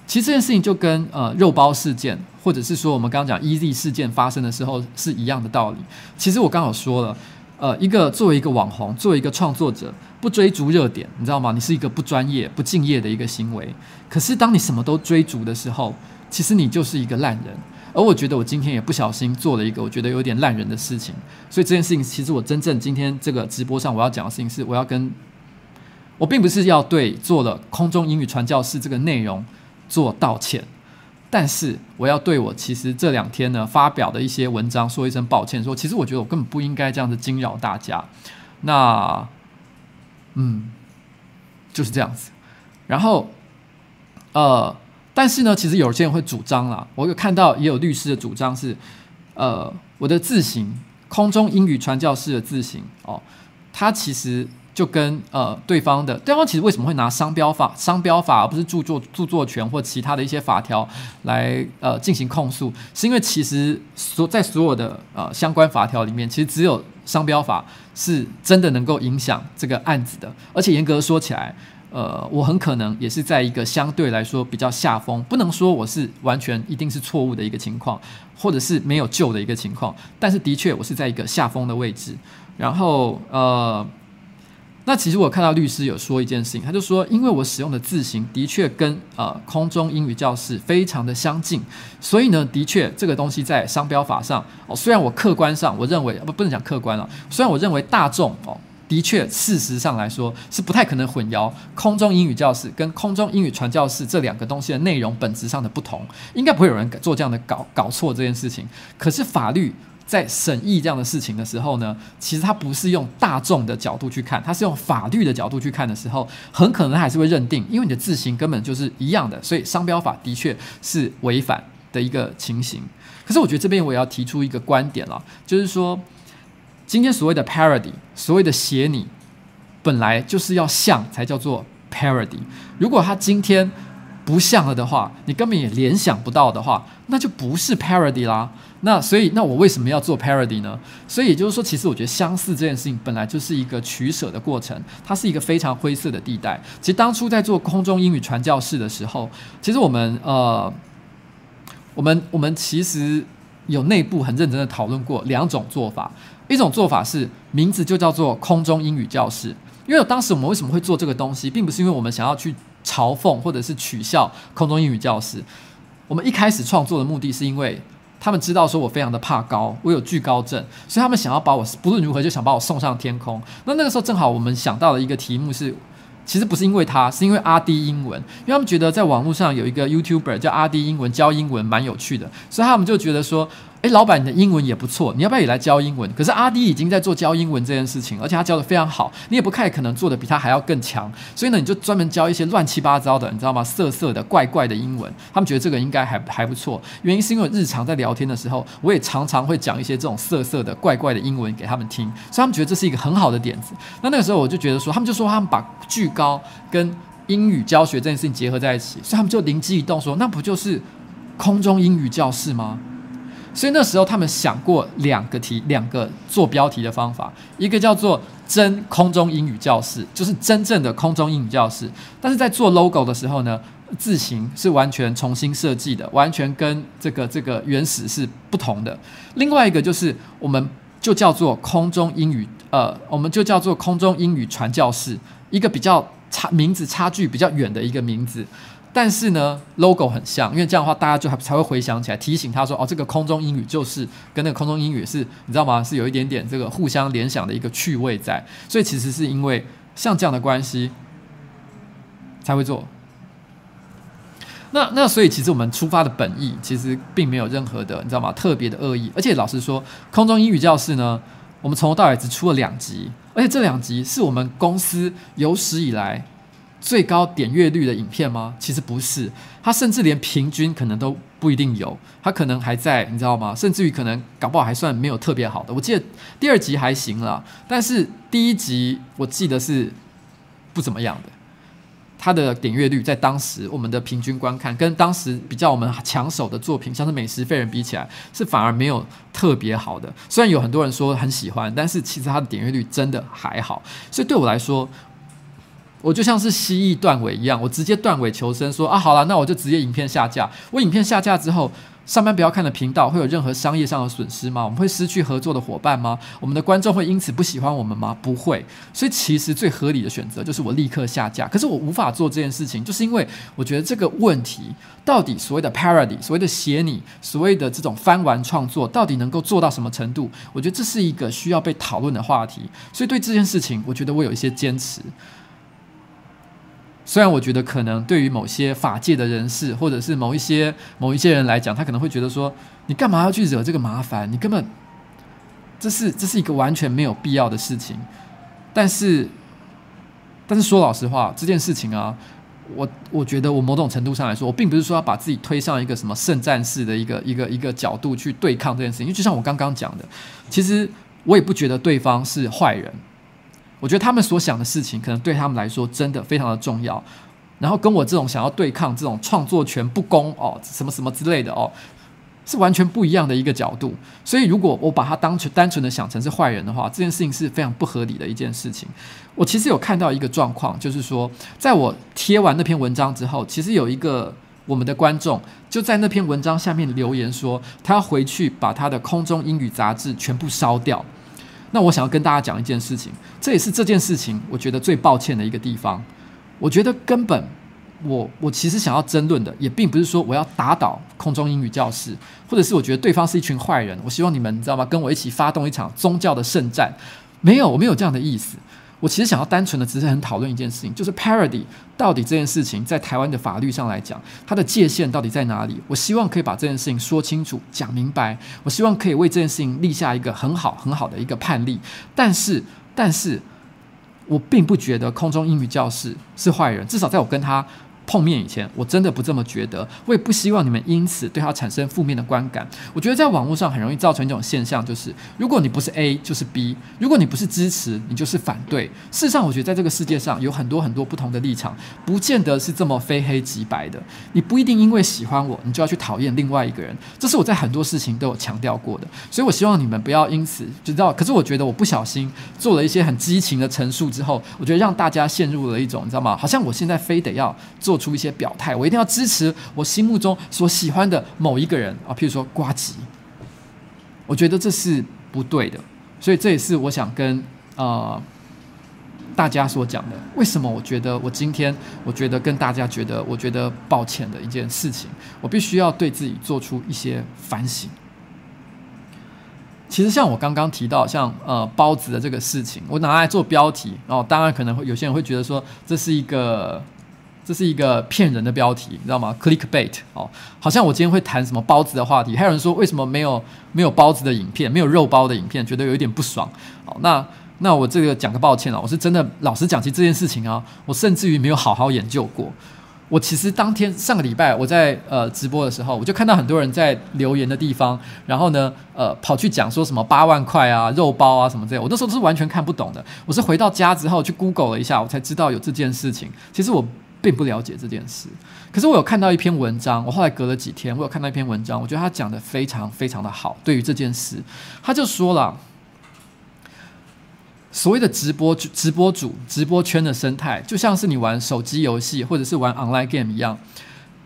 其实这件事情就跟呃肉包事件，或者是说我们刚刚讲 EZ 事件发生的时候是一样的道理。其实我刚好说了。呃，一个作为一个网红，作为一个创作者，不追逐热点，你知道吗？你是一个不专业、不敬业的一个行为。可是当你什么都追逐的时候，其实你就是一个烂人。而我觉得我今天也不小心做了一个我觉得有点烂人的事情。所以这件事情，其实我真正今天这个直播上我要讲的事情是，我要跟，我并不是要对做了空中英语传教士这个内容做道歉。但是我要对我其实这两天呢发表的一些文章说一声抱歉，说其实我觉得我根本不应该这样子惊扰大家。那，嗯，就是这样子。然后，呃，但是呢，其实有些人会主张啦，我有看到也有律师的主张是，呃，我的字型空中英语传教士的字型哦，它其实。就跟呃对方的对方其实为什么会拿商标法商标法而不是著作著作权或其他的一些法条来呃进行控诉？是因为其实所在所有的呃相关法条里面，其实只有商标法是真的能够影响这个案子的。而且严格说起来，呃，我很可能也是在一个相对来说比较下风，不能说我是完全一定是错误的一个情况，或者是没有救的一个情况。但是的确，我是在一个下风的位置。然后呃。那其实我看到律师有说一件事情，他就说，因为我使用的字型的确跟呃空中英语教室非常的相近，所以呢，的确这个东西在商标法上哦，虽然我客观上我认为不不能讲客观了，虽然我认为大众哦的确事实上来说是不太可能混淆空中英语教室跟空中英语传教士这两个东西的内容本质上的不同，应该不会有人做这样的搞搞错这件事情。可是法律。在审议这样的事情的时候呢，其实它不是用大众的角度去看，它是用法律的角度去看的时候，很可能还是会认定，因为你的字形根本就是一样的，所以商标法的确是违反的一个情形。可是我觉得这边我也要提出一个观点了，就是说，今天所谓的 parody，所谓的写你，本来就是要像才叫做 parody。如果他今天不像了的话，你根本也联想不到的话，那就不是 parody 啦。那所以，那我为什么要做 parody 呢？所以也就是说，其实我觉得相似这件事情本来就是一个取舍的过程，它是一个非常灰色的地带。其实当初在做空中英语传教士的时候，其实我们呃，我们我们其实有内部很认真的讨论过两种做法。一种做法是名字就叫做空中英语教室，因为当时我们为什么会做这个东西，并不是因为我们想要去嘲讽或者是取笑空中英语教室。我们一开始创作的目的是因为他们知道说我非常的怕高，我有惧高症，所以他们想要把我不论如何就想把我送上天空。那那个时候正好我们想到了一个题目是，其实不是因为他，是因为阿滴英文，因为他们觉得在网络上有一个 YouTuber 叫阿滴英文教英文蛮有趣的，所以他们就觉得说。诶，老板，你的英文也不错，你要不要也来教英文？可是阿迪已经在做教英文这件事情，而且他教的非常好，你也不太可能做的比他还要更强。所以呢，你就专门教一些乱七八糟的，你知道吗？色色的、怪怪的英文。他们觉得这个应该还还不错，原因是因为日常在聊天的时候，我也常常会讲一些这种色色的、怪怪的英文给他们听，所以他们觉得这是一个很好的点子。那那个时候我就觉得说，他们就说他们把巨高跟英语教学这件事情结合在一起，所以他们就灵机一动说，那不就是空中英语教室吗？所以那时候他们想过两个题，两个做标题的方法，一个叫做真空中英语教室，就是真正的空中英语教室。但是在做 logo 的时候呢，字型是完全重新设计的，完全跟这个这个原始是不同的。另外一个就是我们就叫做空中英语，呃，我们就叫做空中英语传教士，一个比较差名字差距比较远的一个名字。但是呢，logo 很像，因为这样的话，大家就还才会回想起来，提醒他说：“哦，这个空中英语就是跟那个空中英语是，你知道吗？是有一点点这个互相联想的一个趣味在。所以其实是因为像这样的关系才会做。那那所以其实我们出发的本意其实并没有任何的，你知道吗？特别的恶意。而且老实说，空中英语教室呢，我们从头到尾只出了两集，而且这两集是我们公司有史以来。最高点阅率的影片吗？其实不是，它甚至连平均可能都不一定有，它可能还在，你知道吗？甚至于可能搞不好还算没有特别好的。我记得第二集还行了，但是第一集我记得是不怎么样的。它的点阅率在当时我们的平均观看，跟当时比较我们抢手的作品，像是《美食废人》比起来，是反而没有特别好的。虽然有很多人说很喜欢，但是其实它的点阅率真的还好。所以对我来说，我就像是蜥蜴断尾一样，我直接断尾求生，说啊，好了，那我就直接影片下架。我影片下架之后，上班不要看的频道会有任何商业上的损失吗？我们会失去合作的伙伴吗？我们的观众会因此不喜欢我们吗？不会。所以其实最合理的选择就是我立刻下架。可是我无法做这件事情，就是因为我觉得这个问题到底所谓的 parody，所谓的写你，所谓的这种翻玩创作，到底能够做到什么程度？我觉得这是一个需要被讨论的话题。所以对这件事情，我觉得我有一些坚持。虽然我觉得可能对于某些法界的人士，或者是某一些某一些人来讲，他可能会觉得说，你干嘛要去惹这个麻烦？你根本这是这是一个完全没有必要的事情。但是，但是说老实话，这件事情啊，我我觉得我某种程度上来说，我并不是说要把自己推上一个什么圣战士的一个一个一个角度去对抗这件事情，因为就像我刚刚讲的，其实我也不觉得对方是坏人。我觉得他们所想的事情，可能对他们来说真的非常的重要。然后跟我这种想要对抗这种创作权不公哦，什么什么之类的哦，是完全不一样的一个角度。所以如果我把它当成单纯的想成是坏人的话，这件事情是非常不合理的一件事情。我其实有看到一个状况，就是说，在我贴完那篇文章之后，其实有一个我们的观众就在那篇文章下面留言说，他要回去把他的空中英语杂志全部烧掉。那我想要跟大家讲一件事情，这也是这件事情我觉得最抱歉的一个地方。我觉得根本我我其实想要争论的，也并不是说我要打倒空中英语教室，或者是我觉得对方是一群坏人。我希望你们知道吗？跟我一起发动一场宗教的圣战。没有，我没有这样的意思。我其实想要单纯的只是很讨论一件事情，就是 parody 到底这件事情在台湾的法律上来讲，它的界限到底在哪里？我希望可以把这件事情说清楚、讲明白。我希望可以为这件事情立下一个很好、很好的一个判例。但是，但是我并不觉得空中英语教室是坏人，至少在我跟他碰面以前，我真的不这么觉得。我也不希望你们因此对他产生负面的观感。我觉得在网络上很容易造成一种现象，就是如果你不是 A 就是 B，如果你不是支持，你就是反对。事实上，我觉得在这个世界上有很多很多不同的立场，不见得是这么非黑即白的。你不一定因为喜欢我，你就要去讨厌另外一个人。这是我在很多事情都有强调过的。所以我希望你们不要因此就知道。可是我觉得我不小心做了一些很激情的陈述之后，我觉得让大家陷入了一种你知道吗？好像我现在非得要做出一些表态，我一定要支持我心目中所喜欢的某一个人啊，譬如说瓜吉。我觉得这是不对的，所以这也是我想跟呃大家所讲的。为什么我觉得我今天我觉得跟大家觉得我觉得抱歉的一件事情，我必须要对自己做出一些反省。其实像我刚刚提到像呃包子的这个事情，我拿来做标题，然后当然可能会有些人会觉得说这是一个。这是一个骗人的标题，你知道吗？Clickbait 哦，好像我今天会谈什么包子的话题，还有人说为什么没有没有包子的影片，没有肉包的影片，觉得有一点不爽。哦，那那我这个讲个抱歉啊，我是真的老实讲起这件事情啊，我甚至于没有好好研究过。我其实当天上个礼拜我在呃直播的时候，我就看到很多人在留言的地方，然后呢呃跑去讲说什么八万块啊肉包啊什么这样，我那时候是完全看不懂的。我是回到家之后去 Google 了一下，我才知道有这件事情。其实我。并不了解这件事，可是我有看到一篇文章。我后来隔了几天，我有看到一篇文章，我觉得他讲的非常非常的好。对于这件事，他就说了，所谓的直播直播主、直播圈的生态，就像是你玩手机游戏或者是玩 online game 一样。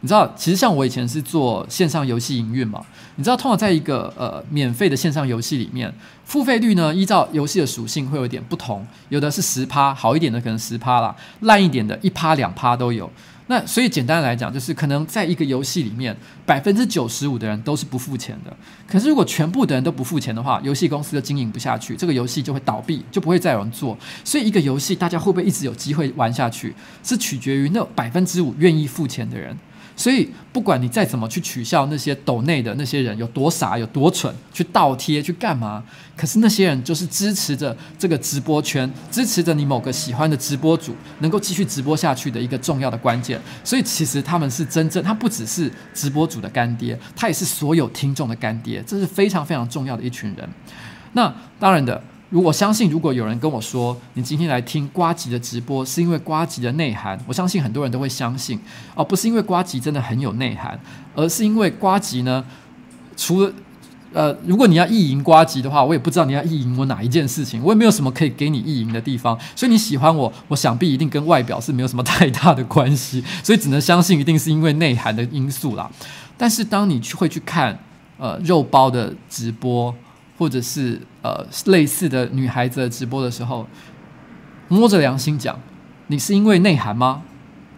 你知道，其实像我以前是做线上游戏营运嘛。你知道，通常在一个呃免费的线上游戏里面，付费率呢，依照游戏的属性会有点不同，有的是十趴，好一点的可能十趴啦，烂一点的一趴两趴都有。那所以简单来讲，就是可能在一个游戏里面，百分之九十五的人都是不付钱的。可是如果全部的人都不付钱的话，游戏公司就经营不下去，这个游戏就会倒闭，就不会再有人做。所以一个游戏大家会不会一直有机会玩下去，是取决于那百分之五愿意付钱的人。所以，不管你再怎么去取笑那些抖内的那些人有多傻、有多蠢，去倒贴去干嘛？可是那些人就是支持着这个直播圈，支持着你某个喜欢的直播主能够继续直播下去的一个重要的关键。所以，其实他们是真正，他不只是直播主的干爹，他也是所有听众的干爹。这是非常非常重要的一群人。那当然的。如果相信，如果有人跟我说，你今天来听呱吉的直播是因为呱吉的内涵，我相信很多人都会相信，而不是因为呱吉真的很有内涵，而是因为呱吉呢，除了呃，如果你要意淫呱吉的话，我也不知道你要意淫我哪一件事情，我也没有什么可以给你意淫的地方，所以你喜欢我，我想必一定跟外表是没有什么太大的关系，所以只能相信一定是因为内涵的因素啦。但是当你去会去看呃肉包的直播。或者是呃类似的女孩子直播的时候，摸着良心讲，你是因为内涵吗？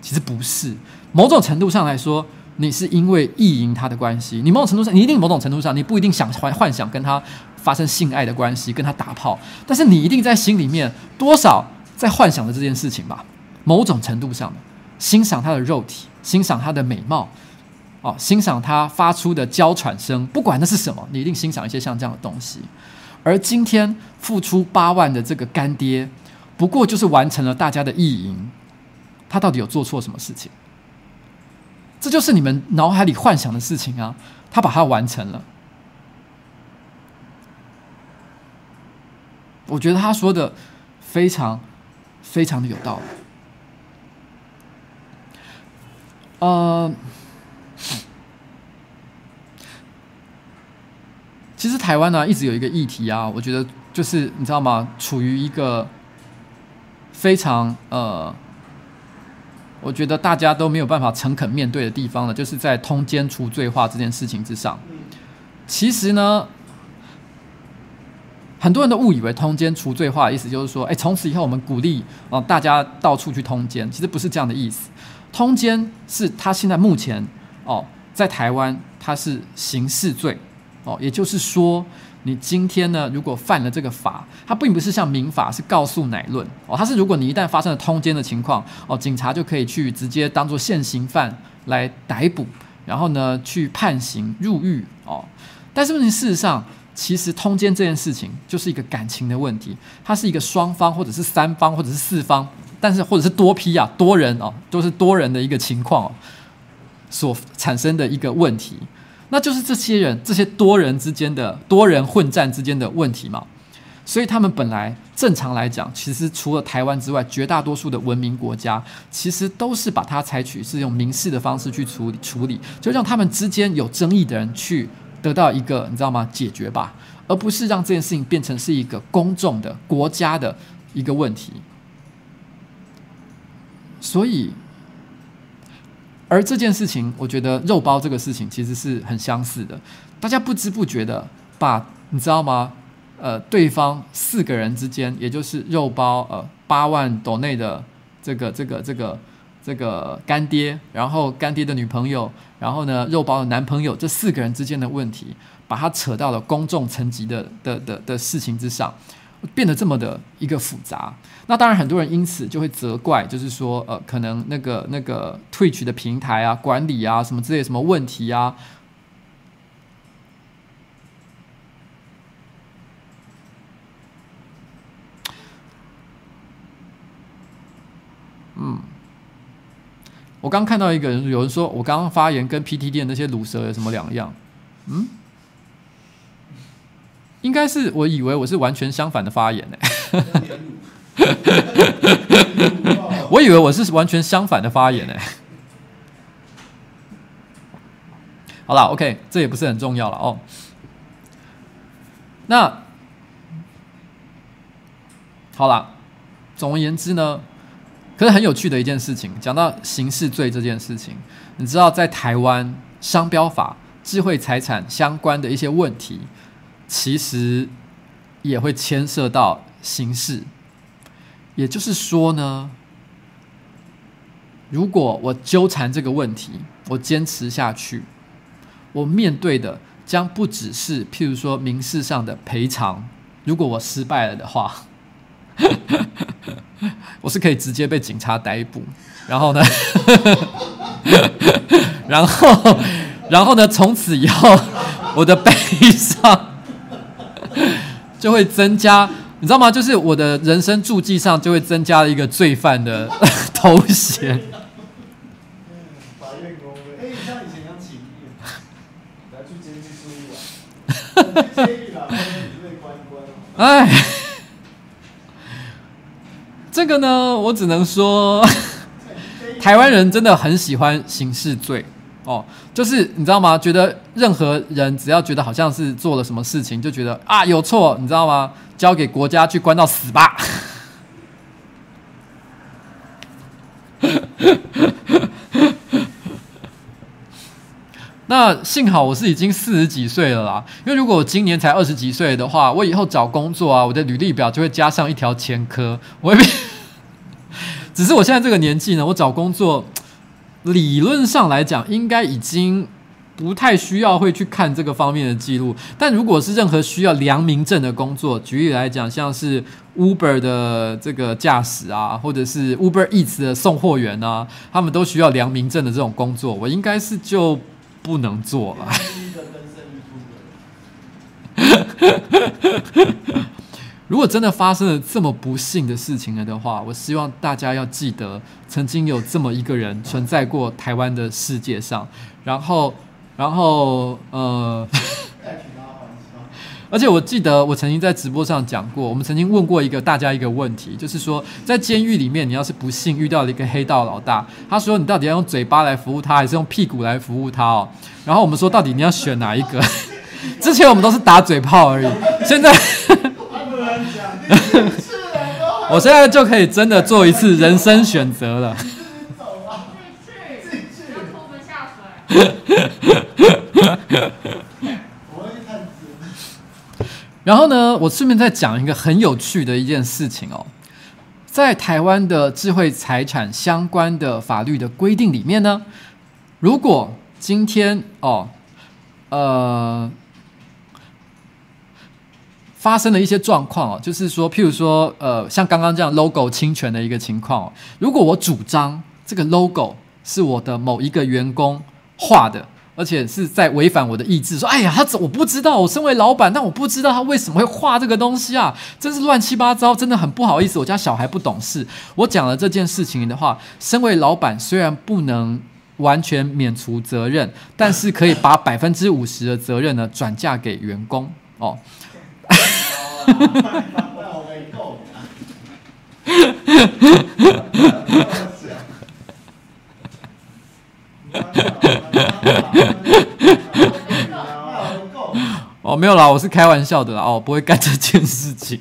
其实不是，某种程度上来说，你是因为意淫她的关系。你某种程度上，你一定某种程度上，你不一定想幻幻想跟她发生性爱的关系，跟她打炮，但是你一定在心里面多少在幻想着这件事情吧。某种程度上欣赏她的肉体，欣赏她的美貌。哦，欣赏他发出的娇喘声，不管那是什么，你一定欣赏一些像这样的东西。而今天付出八万的这个干爹，不过就是完成了大家的意淫，他到底有做错什么事情？这就是你们脑海里幻想的事情啊，他把它完成了。我觉得他说的非常非常的有道理。呃。其实台湾呢，一直有一个议题啊，我觉得就是你知道吗？处于一个非常呃，我觉得大家都没有办法诚恳面对的地方呢，就是在通奸除罪化这件事情之上。其实呢，很多人都误以为通奸除罪化的意思就是说，哎，从此以后我们鼓励啊大家到处去通奸，其实不是这样的意思。通奸是他现在目前哦，在台湾他是刑事罪。哦，也就是说，你今天呢，如果犯了这个法，它并不是像民法是告诉乃论哦，它是如果你一旦发生了通奸的情况哦，警察就可以去直接当做现行犯来逮捕，然后呢去判刑入狱哦。但是问题事实上，其实通奸这件事情就是一个感情的问题，它是一个双方或者是三方或者是四方但是或者是多批啊，多人哦，都是多人的一个情况哦，所产生的一个问题，那就是这些人这些多人之间的多人混战之间的问题嘛。所以他们本来正常来讲，其实除了台湾之外，绝大多数的文明国家其实都是把它采取是用民事的方式去处理处理，就让他们之间有争议的人去得到一个你知道吗？解决吧，而不是让这件事情变成是一个公众的国家的一个问题。所以，而这件事情，我觉得肉包这个事情其实是很相似的，大家不知不觉的把你知道吗？呃，对方四个人之间，也就是肉包呃八万斗内的这个这个这个这个干爹，然后干爹的女朋友，然后呢肉包的男朋友，这四个人之间的问题，把它扯到了公众层级的的的的事情之上，变得这么的一个复杂。那当然，很多人因此就会责怪，就是说呃，可能那个那个 Twitch 的平台啊、管理啊什么之类什么问题啊。嗯，我刚看到一个人，有人说我刚刚发言跟 PTT 的那些鲁蛇有什么两样？嗯，应该是我以为我是完全相反的发言呢。我以为我是完全相反的发言呢。好了，OK，这也不是很重要了哦。那好了，总而言之呢。可是很有趣的一件事情，讲到刑事罪这件事情，你知道在台湾商标法、智慧财产相关的一些问题，其实也会牵涉到刑事。也就是说呢，如果我纠缠这个问题，我坚持下去，我面对的将不只是譬如说民事上的赔偿，如果我失败了的话。我是可以直接被警察逮捕，然后呢，然后，然后呢，从此以后，我的背上 就会增加，你知道吗？就是我的人生注记上就会增加了一个罪犯的 头衔。法院公会，哎，像以前一样起义，来去监狱出狱啊，监狱啊，被关关。哎。这个呢，我只能说，台湾人真的很喜欢刑事罪哦，就是你知道吗？觉得任何人只要觉得好像是做了什么事情，就觉得啊有错，你知道吗？交给国家去关到死吧。那幸好我是已经四十几岁了啦，因为如果我今年才二十几岁的话，我以后找工作啊，我的履历表就会加上一条前科。我会，只是我现在这个年纪呢，我找工作理论上来讲，应该已经不太需要会去看这个方面的记录。但如果是任何需要良民证的工作，举例来讲，像是 Uber 的这个驾驶啊，或者是 Uber Eats 的送货员啊，他们都需要良民证的这种工作，我应该是就。不能做了。如果真的发生了这么不幸的事情了的话，我希望大家要记得，曾经有这么一个人存在过台湾的世界上。然后，然后，呃。而且我记得我曾经在直播上讲过，我们曾经问过一个大家一个问题，就是说在监狱里面，你要是不幸遇到了一个黑道老大，他说你到底要用嘴巴来服务他，还是用屁股来服务他哦？然后我们说到底你要选哪一个？之前我们都是打嘴炮而已，现在，我现在就可以真的做一次人生选择了。然后呢，我顺便再讲一个很有趣的一件事情哦，在台湾的智慧财产相关的法律的规定里面呢，如果今天哦，呃，发生了一些状况哦，就是说，譬如说，呃，像刚刚这样 logo 侵权的一个情况，如果我主张这个 logo 是我的某一个员工画的，而且是在违反我的意志。说，哎呀，他我不知道，我身为老板，但我不知道他为什么会画这个东西啊，真是乱七八糟，真的很不好意思。我家小孩不懂事，我讲了这件事情的话，身为老板虽然不能完全免除责任，但是可以把百分之五十的责任呢转嫁给员工哦。哦，没有啦，我是开玩笑的啦，哦，不会干这件事情，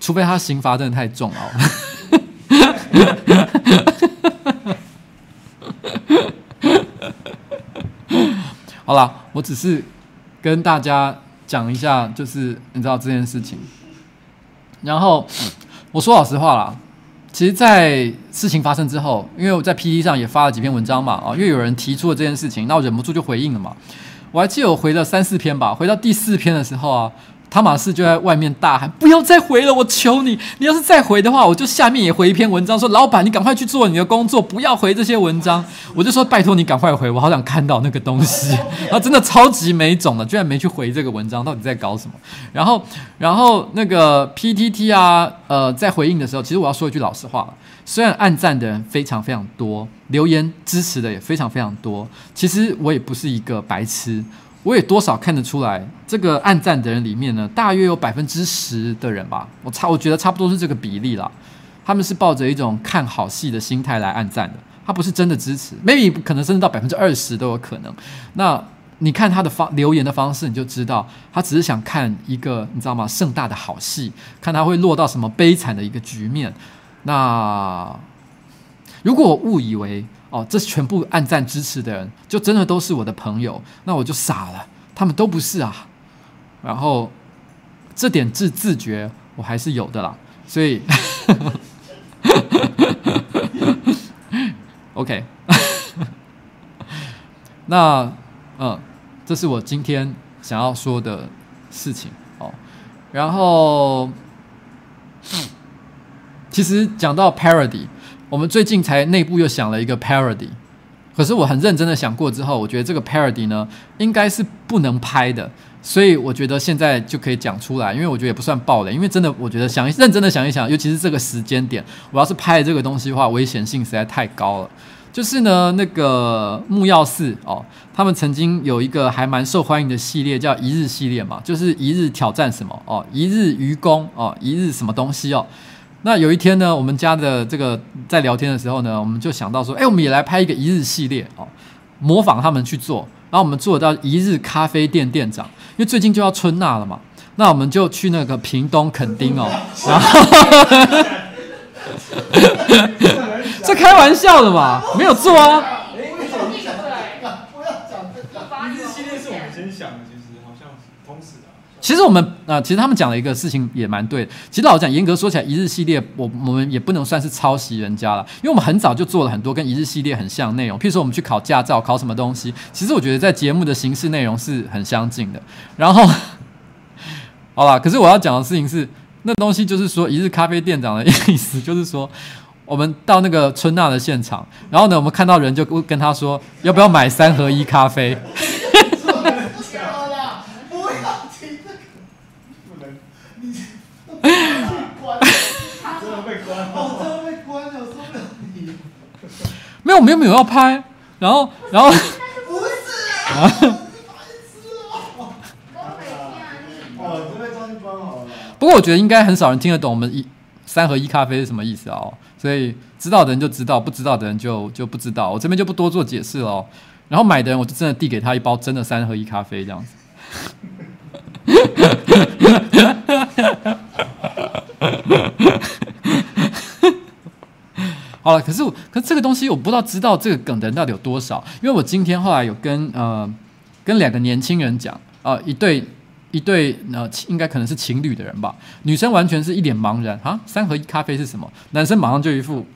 除非他刑罚真的太重了。好了，我只是跟大家讲一下，就是你知道这件事情，然后我说老实话啦。其实，在事情发生之后，因为我在 P T 上也发了几篇文章嘛，啊，因为有人提出了这件事情，那我忍不住就回应了嘛。我还记得我回了三四篇吧，回到第四篇的时候啊。汤马士就在外面大喊：“不要再回了，我求你！你要是再回的话，我就下面也回一篇文章，说老板，你赶快去做你的工作，不要回这些文章。”我就说：“拜托你赶快回，我好想看到那个东西。”然后真的超级没种的，居然没去回这个文章，到底在搞什么？然后，然后那个 PTT 啊，呃，在回应的时候，其实我要说一句老实话，虽然按赞的人非常非常多，留言支持的也非常非常多，其实我也不是一个白痴。我也多少看得出来，这个暗赞的人里面呢，大约有百分之十的人吧，我差我觉得差不多是这个比例啦。他们是抱着一种看好戏的心态来暗赞的，他不是真的支持，maybe 可能甚至到百分之二十都有可能。那你看他的方留言的方式，你就知道他只是想看一个你知道吗？盛大的好戏，看他会落到什么悲惨的一个局面。那如果我误以为。哦，这全部按赞支持的人，就真的都是我的朋友，那我就傻了，他们都不是啊。然后这点自自觉我还是有的啦，所以，OK，那嗯，这是我今天想要说的事情哦。然后，其实讲到 parody。我们最近才内部又想了一个 parody，可是我很认真的想过之后，我觉得这个 parody 呢，应该是不能拍的，所以我觉得现在就可以讲出来，因为我觉得也不算爆雷，因为真的我觉得想认真的想一想，尤其是这个时间点，我要是拍了这个东西的话，危险性实在太高了。就是呢，那个木曜四哦，他们曾经有一个还蛮受欢迎的系列叫一日系列嘛，就是一日挑战什么哦，一日愚公哦，一日什么东西哦。那有一天呢，我们家的这个在聊天的时候呢，我们就想到说，哎，我们也来拍一个一日系列哦，模仿他们去做。然后我们做到一日咖啡店店长，因为最近就要春纳了嘛，那我们就去那个屏东垦丁哦，然后 这开玩笑的嘛，没有做啊。其实我们啊、其实他们讲了一个事情也蛮对。其实老讲，严格说起来，一日系列我我们也不能算是抄袭人家了，因为我们很早就做了很多跟一日系列很像的内容。譬如说，我们去考驾照，考什么东西，其实我觉得在节目的形式内容是很相近的。然后，好了，可是我要讲的事情是，那东西就是说，一日咖啡店长的意思就是说，我们到那个春娜的现场，然后呢，我们看到人就跟他说，要不要买三合一咖啡？没有，没有，没有要拍，然后，然后，不是啊，不过我觉得应该很少人听得懂我们一三合一咖啡是什么意思哦，所以知道的人就知道，不知道的人就就不知道，我这边就不多做解释了。然后买的人，我就真的递给他一包真的三合一咖啡这样子。好了，可是，可是这个东西我不知道知道这个梗的人到底有多少，因为我今天后来有跟呃跟两个年轻人讲啊、呃，一对一对呃应该可能是情侣的人吧，女生完全是一脸茫然啊，三合一咖啡是什么？男生马上就一副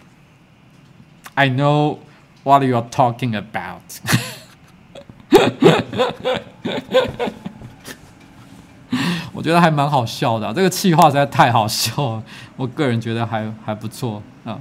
I know what you are talking about，我觉得还蛮好笑的、这个气话实在太好笑了，我个人觉得还还不错啊。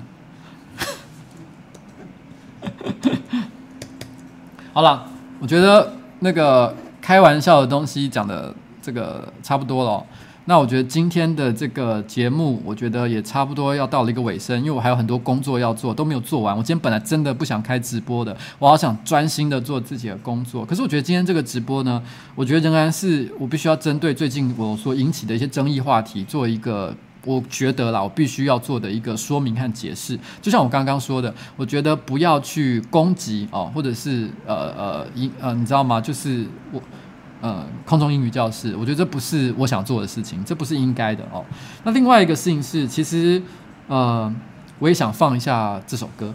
好了，我觉得那个开玩笑的东西讲的这个差不多了。那我觉得今天的这个节目，我觉得也差不多要到了一个尾声，因为我还有很多工作要做，都没有做完。我今天本来真的不想开直播的，我好想专心的做自己的工作。可是我觉得今天这个直播呢，我觉得仍然是我必须要针对最近我所引起的一些争议话题，做一个我觉得啦，我必须要做的一个说明和解释。就像我刚刚说的，我觉得不要去攻击哦，或者是呃呃英呃，你知道吗？就是我。呃，空中英语教室，我觉得这不是我想做的事情，这不是应该的哦。那另外一个事情是，其实呃，我也想放一下这首歌。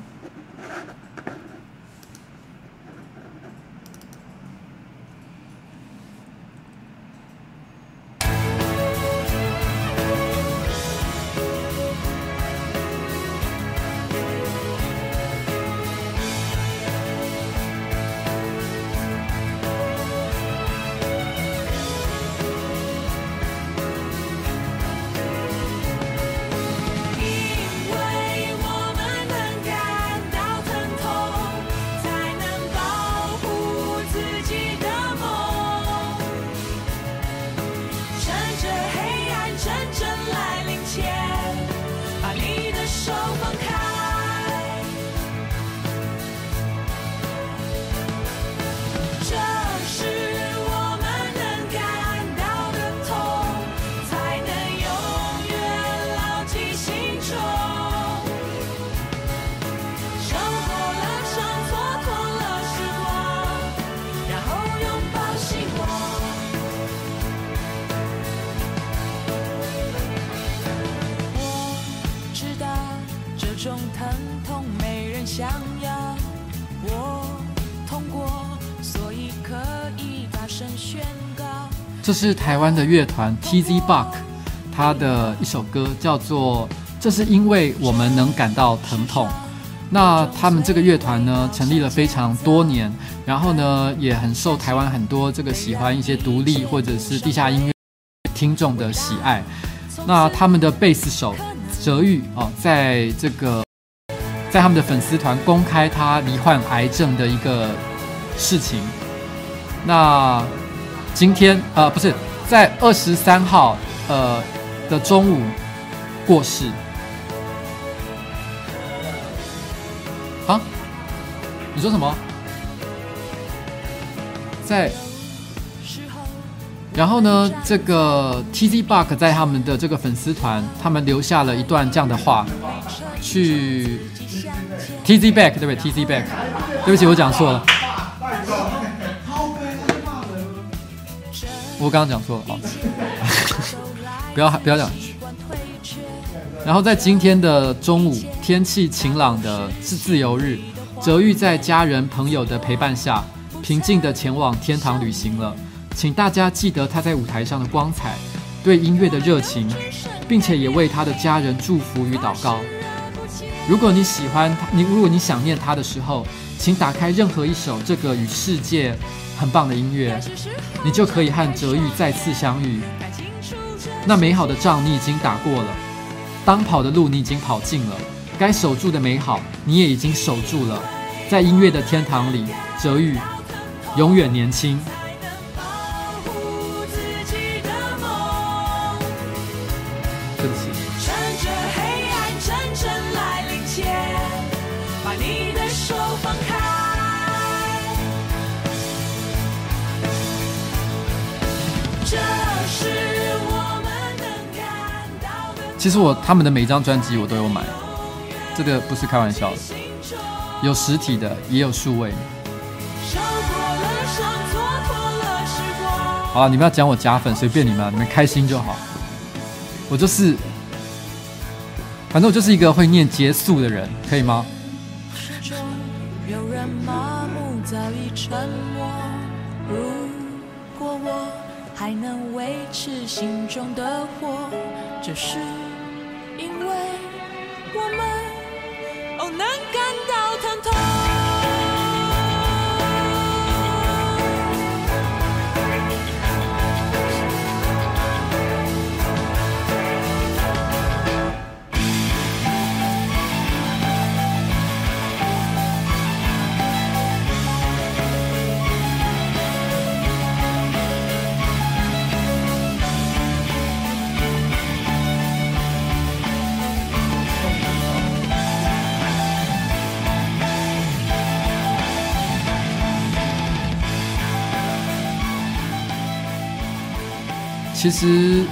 这是台湾的乐团 Tz Buck，他的一首歌叫做《这是因为我们能感到疼痛》。那他们这个乐团呢，成立了非常多年，然后呢，也很受台湾很多这个喜欢一些独立或者是地下音乐听众的喜爱。那他们的贝斯手哲玉哦，在这个在他们的粉丝团公开他罹患癌症的一个事情。那。今天呃不是在二十三号呃的中午过世啊？你说什么？在，然后呢？这个 Tz Park 在他们的这个粉丝团，他们留下了一段这样的话，去 T Z Back 对不对？T Z Back，对不起，我讲错了。我刚刚讲错了啊！不要不要讲。然后在今天的中午，天气晴朗的是自由日，哲玉在家人朋友的陪伴下，平静地前往天堂旅行了。请大家记得他在舞台上的光彩，对音乐的热情，并且也为他的家人祝福与祷告。如果你喜欢他，你如果你想念他的时候，请打开任何一首这个与世界。很棒的音乐，你就可以和哲宇再次相遇。那美好的仗你已经打过了，当跑的路你已经跑尽了，该守住的美好你也已经守住了。在音乐的天堂里，哲宇永远年轻。其实我他们的每一张专辑我都有买，这个不是开玩笑的，有实体的也有数位。好了，你们要讲我假粉，随便你们，你们开心就好。我就是，反正我就是一个会念结束的人，可以吗？还能维持心中的火，这是因为我们哦能感到疼痛。其实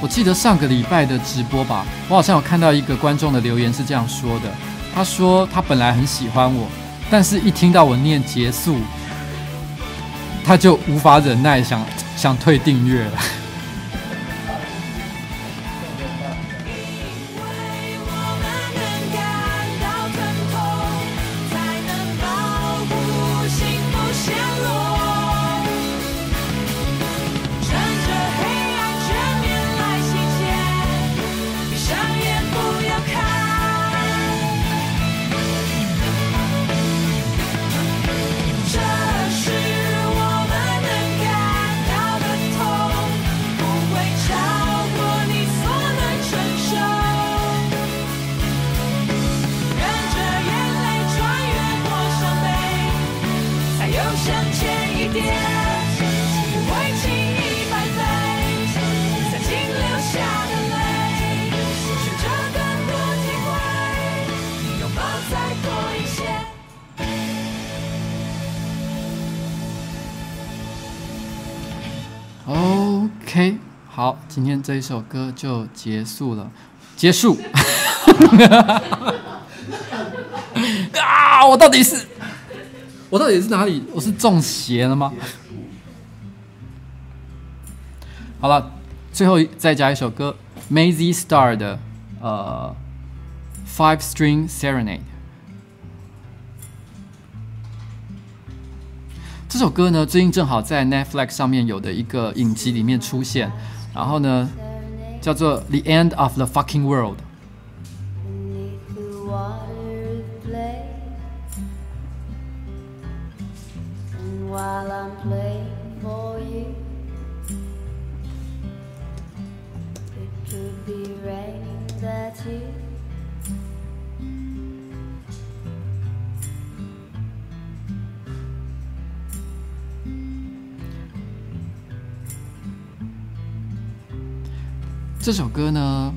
我记得上个礼拜的直播吧，我好像有看到一个观众的留言是这样说的，他说他本来很喜欢我，但是一听到我念结束，他就无法忍耐想，想退订阅了。这一首歌就结束了，结束。啊，我到底是，我到底是哪里？我是中邪了吗？好了，最后再加一首歌，Mazzy Star 的呃，Five String Serenade。这首歌呢，最近正好在 Netflix 上面有的一个影集里面出现，然后呢，叫做《The End of the Fucking World》。 这首歌呢，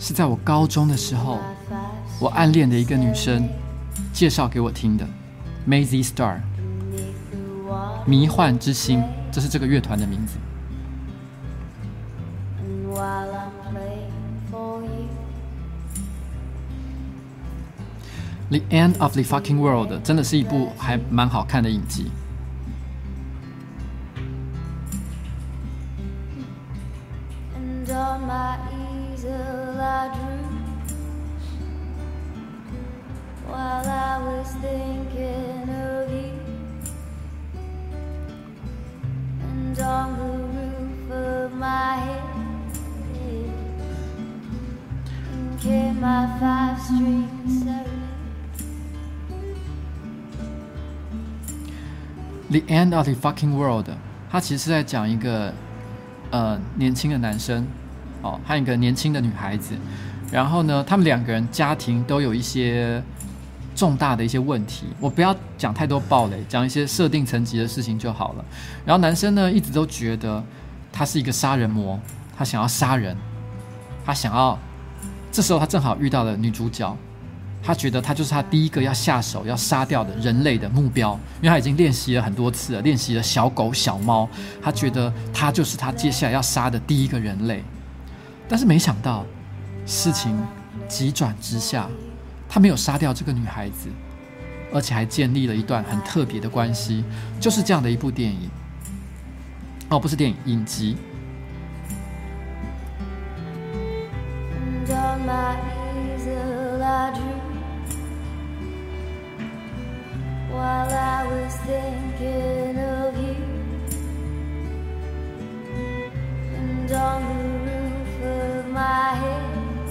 是在我高中的时候，我暗恋的一个女生介绍给我听的，《Mazzy Star》，迷幻之星，这是这个乐团的名字。《The End of the Fucking World》真的是一部还蛮好看的影集。《The Fucking World》，它其实是在讲一个呃年轻的男生哦，和一个年轻的女孩子，然后呢，他们两个人家庭都有一些重大的一些问题。我不要讲太多暴雷，讲一些设定层级的事情就好了。然后男生呢，一直都觉得他是一个杀人魔，他想要杀人，他想要。这时候他正好遇到了女主角。他觉得他就是他第一个要下手要杀掉的人类的目标，因为他已经练习了很多次了，练习了小狗、小猫。他觉得他就是他接下来要杀的第一个人类。但是没想到，事情急转直下，他没有杀掉这个女孩子，而且还建立了一段很特别的关系。就是这样的一部电影，哦，不是电影，影集。while I was thinking of you. And on the roof of my head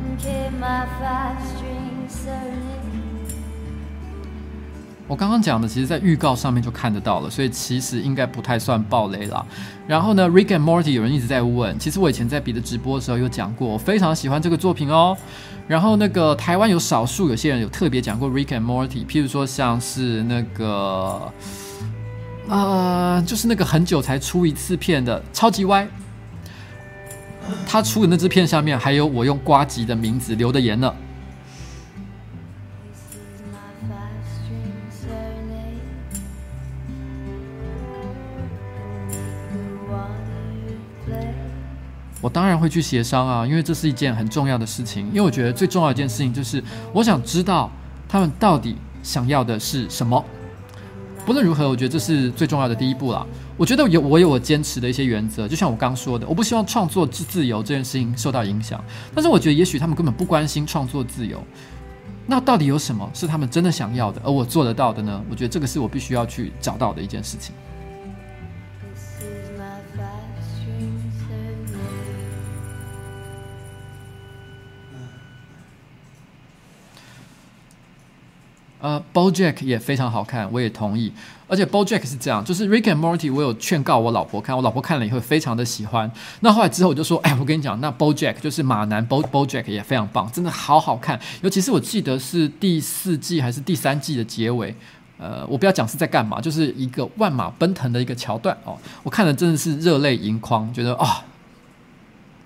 in came my five string serenade. 我刚刚讲的，其实在预告上面就看得到了，所以其实应该不太算暴雷了。然后呢，Rick and Morty 有人一直在问，其实我以前在别的直播的时候有讲过，我非常喜欢这个作品哦。然后那个台湾有少数有些人有特别讲过 Rick and Morty，譬如说像是那个呃，就是那个很久才出一次片的超级歪，他出的那支片下面还有我用瓜吉的名字留的言呢。我当然会去协商啊，因为这是一件很重要的事情。因为我觉得最重要一件事情就是，我想知道他们到底想要的是什么。不论如何，我觉得这是最重要的第一步啦。我觉得有我有我坚持的一些原则，就像我刚说的，我不希望创作之自由这件事情受到影响。但是我觉得，也许他们根本不关心创作自由。那到底有什么是他们真的想要的，而我做得到的呢？我觉得这个是我必须要去找到的一件事情。呃，BoJack 也非常好看，我也同意。而且 BoJack 是这样，就是 Rick and Morty，我有劝告我老婆看，我老婆看了以后非常的喜欢。那后来之后我就说，哎，我跟你讲，那 BoJack 就是马男 Bo BoJack 也非常棒，真的好好看。尤其是我记得是第四季还是第三季的结尾，呃，我不要讲是在干嘛，就是一个万马奔腾的一个桥段哦，我看了真的是热泪盈眶，觉得啊、哦，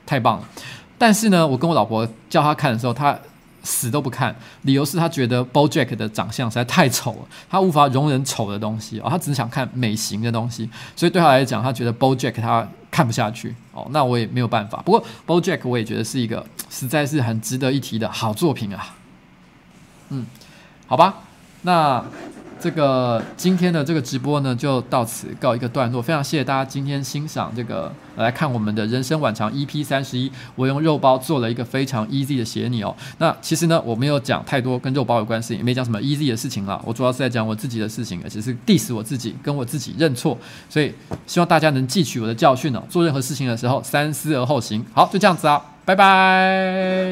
太棒了。但是呢，我跟我老婆叫她看的时候，她。死都不看，理由是他觉得 BoJack 的长相实在太丑了，他无法容忍丑的东西哦，他只是想看美型的东西，所以对他来讲，他觉得 BoJack 他看不下去哦。那我也没有办法，不过 BoJack 我也觉得是一个实在是很值得一提的好作品啊。嗯，好吧，那。这个今天的这个直播呢，就到此告一个段落。非常谢谢大家今天欣赏这个来看我们的人生晚长 EP 三十一。我用肉包做了一个非常 easy 的写你哦。那其实呢，我没有讲太多跟肉包有关系，也没讲什么 easy 的事情了。我主要是在讲我自己的事情，而且是 diss 我自己，跟我自己认错。所以希望大家能汲取我的教训哦。做任何事情的时候，三思而后行。好，就这样子啊，拜拜。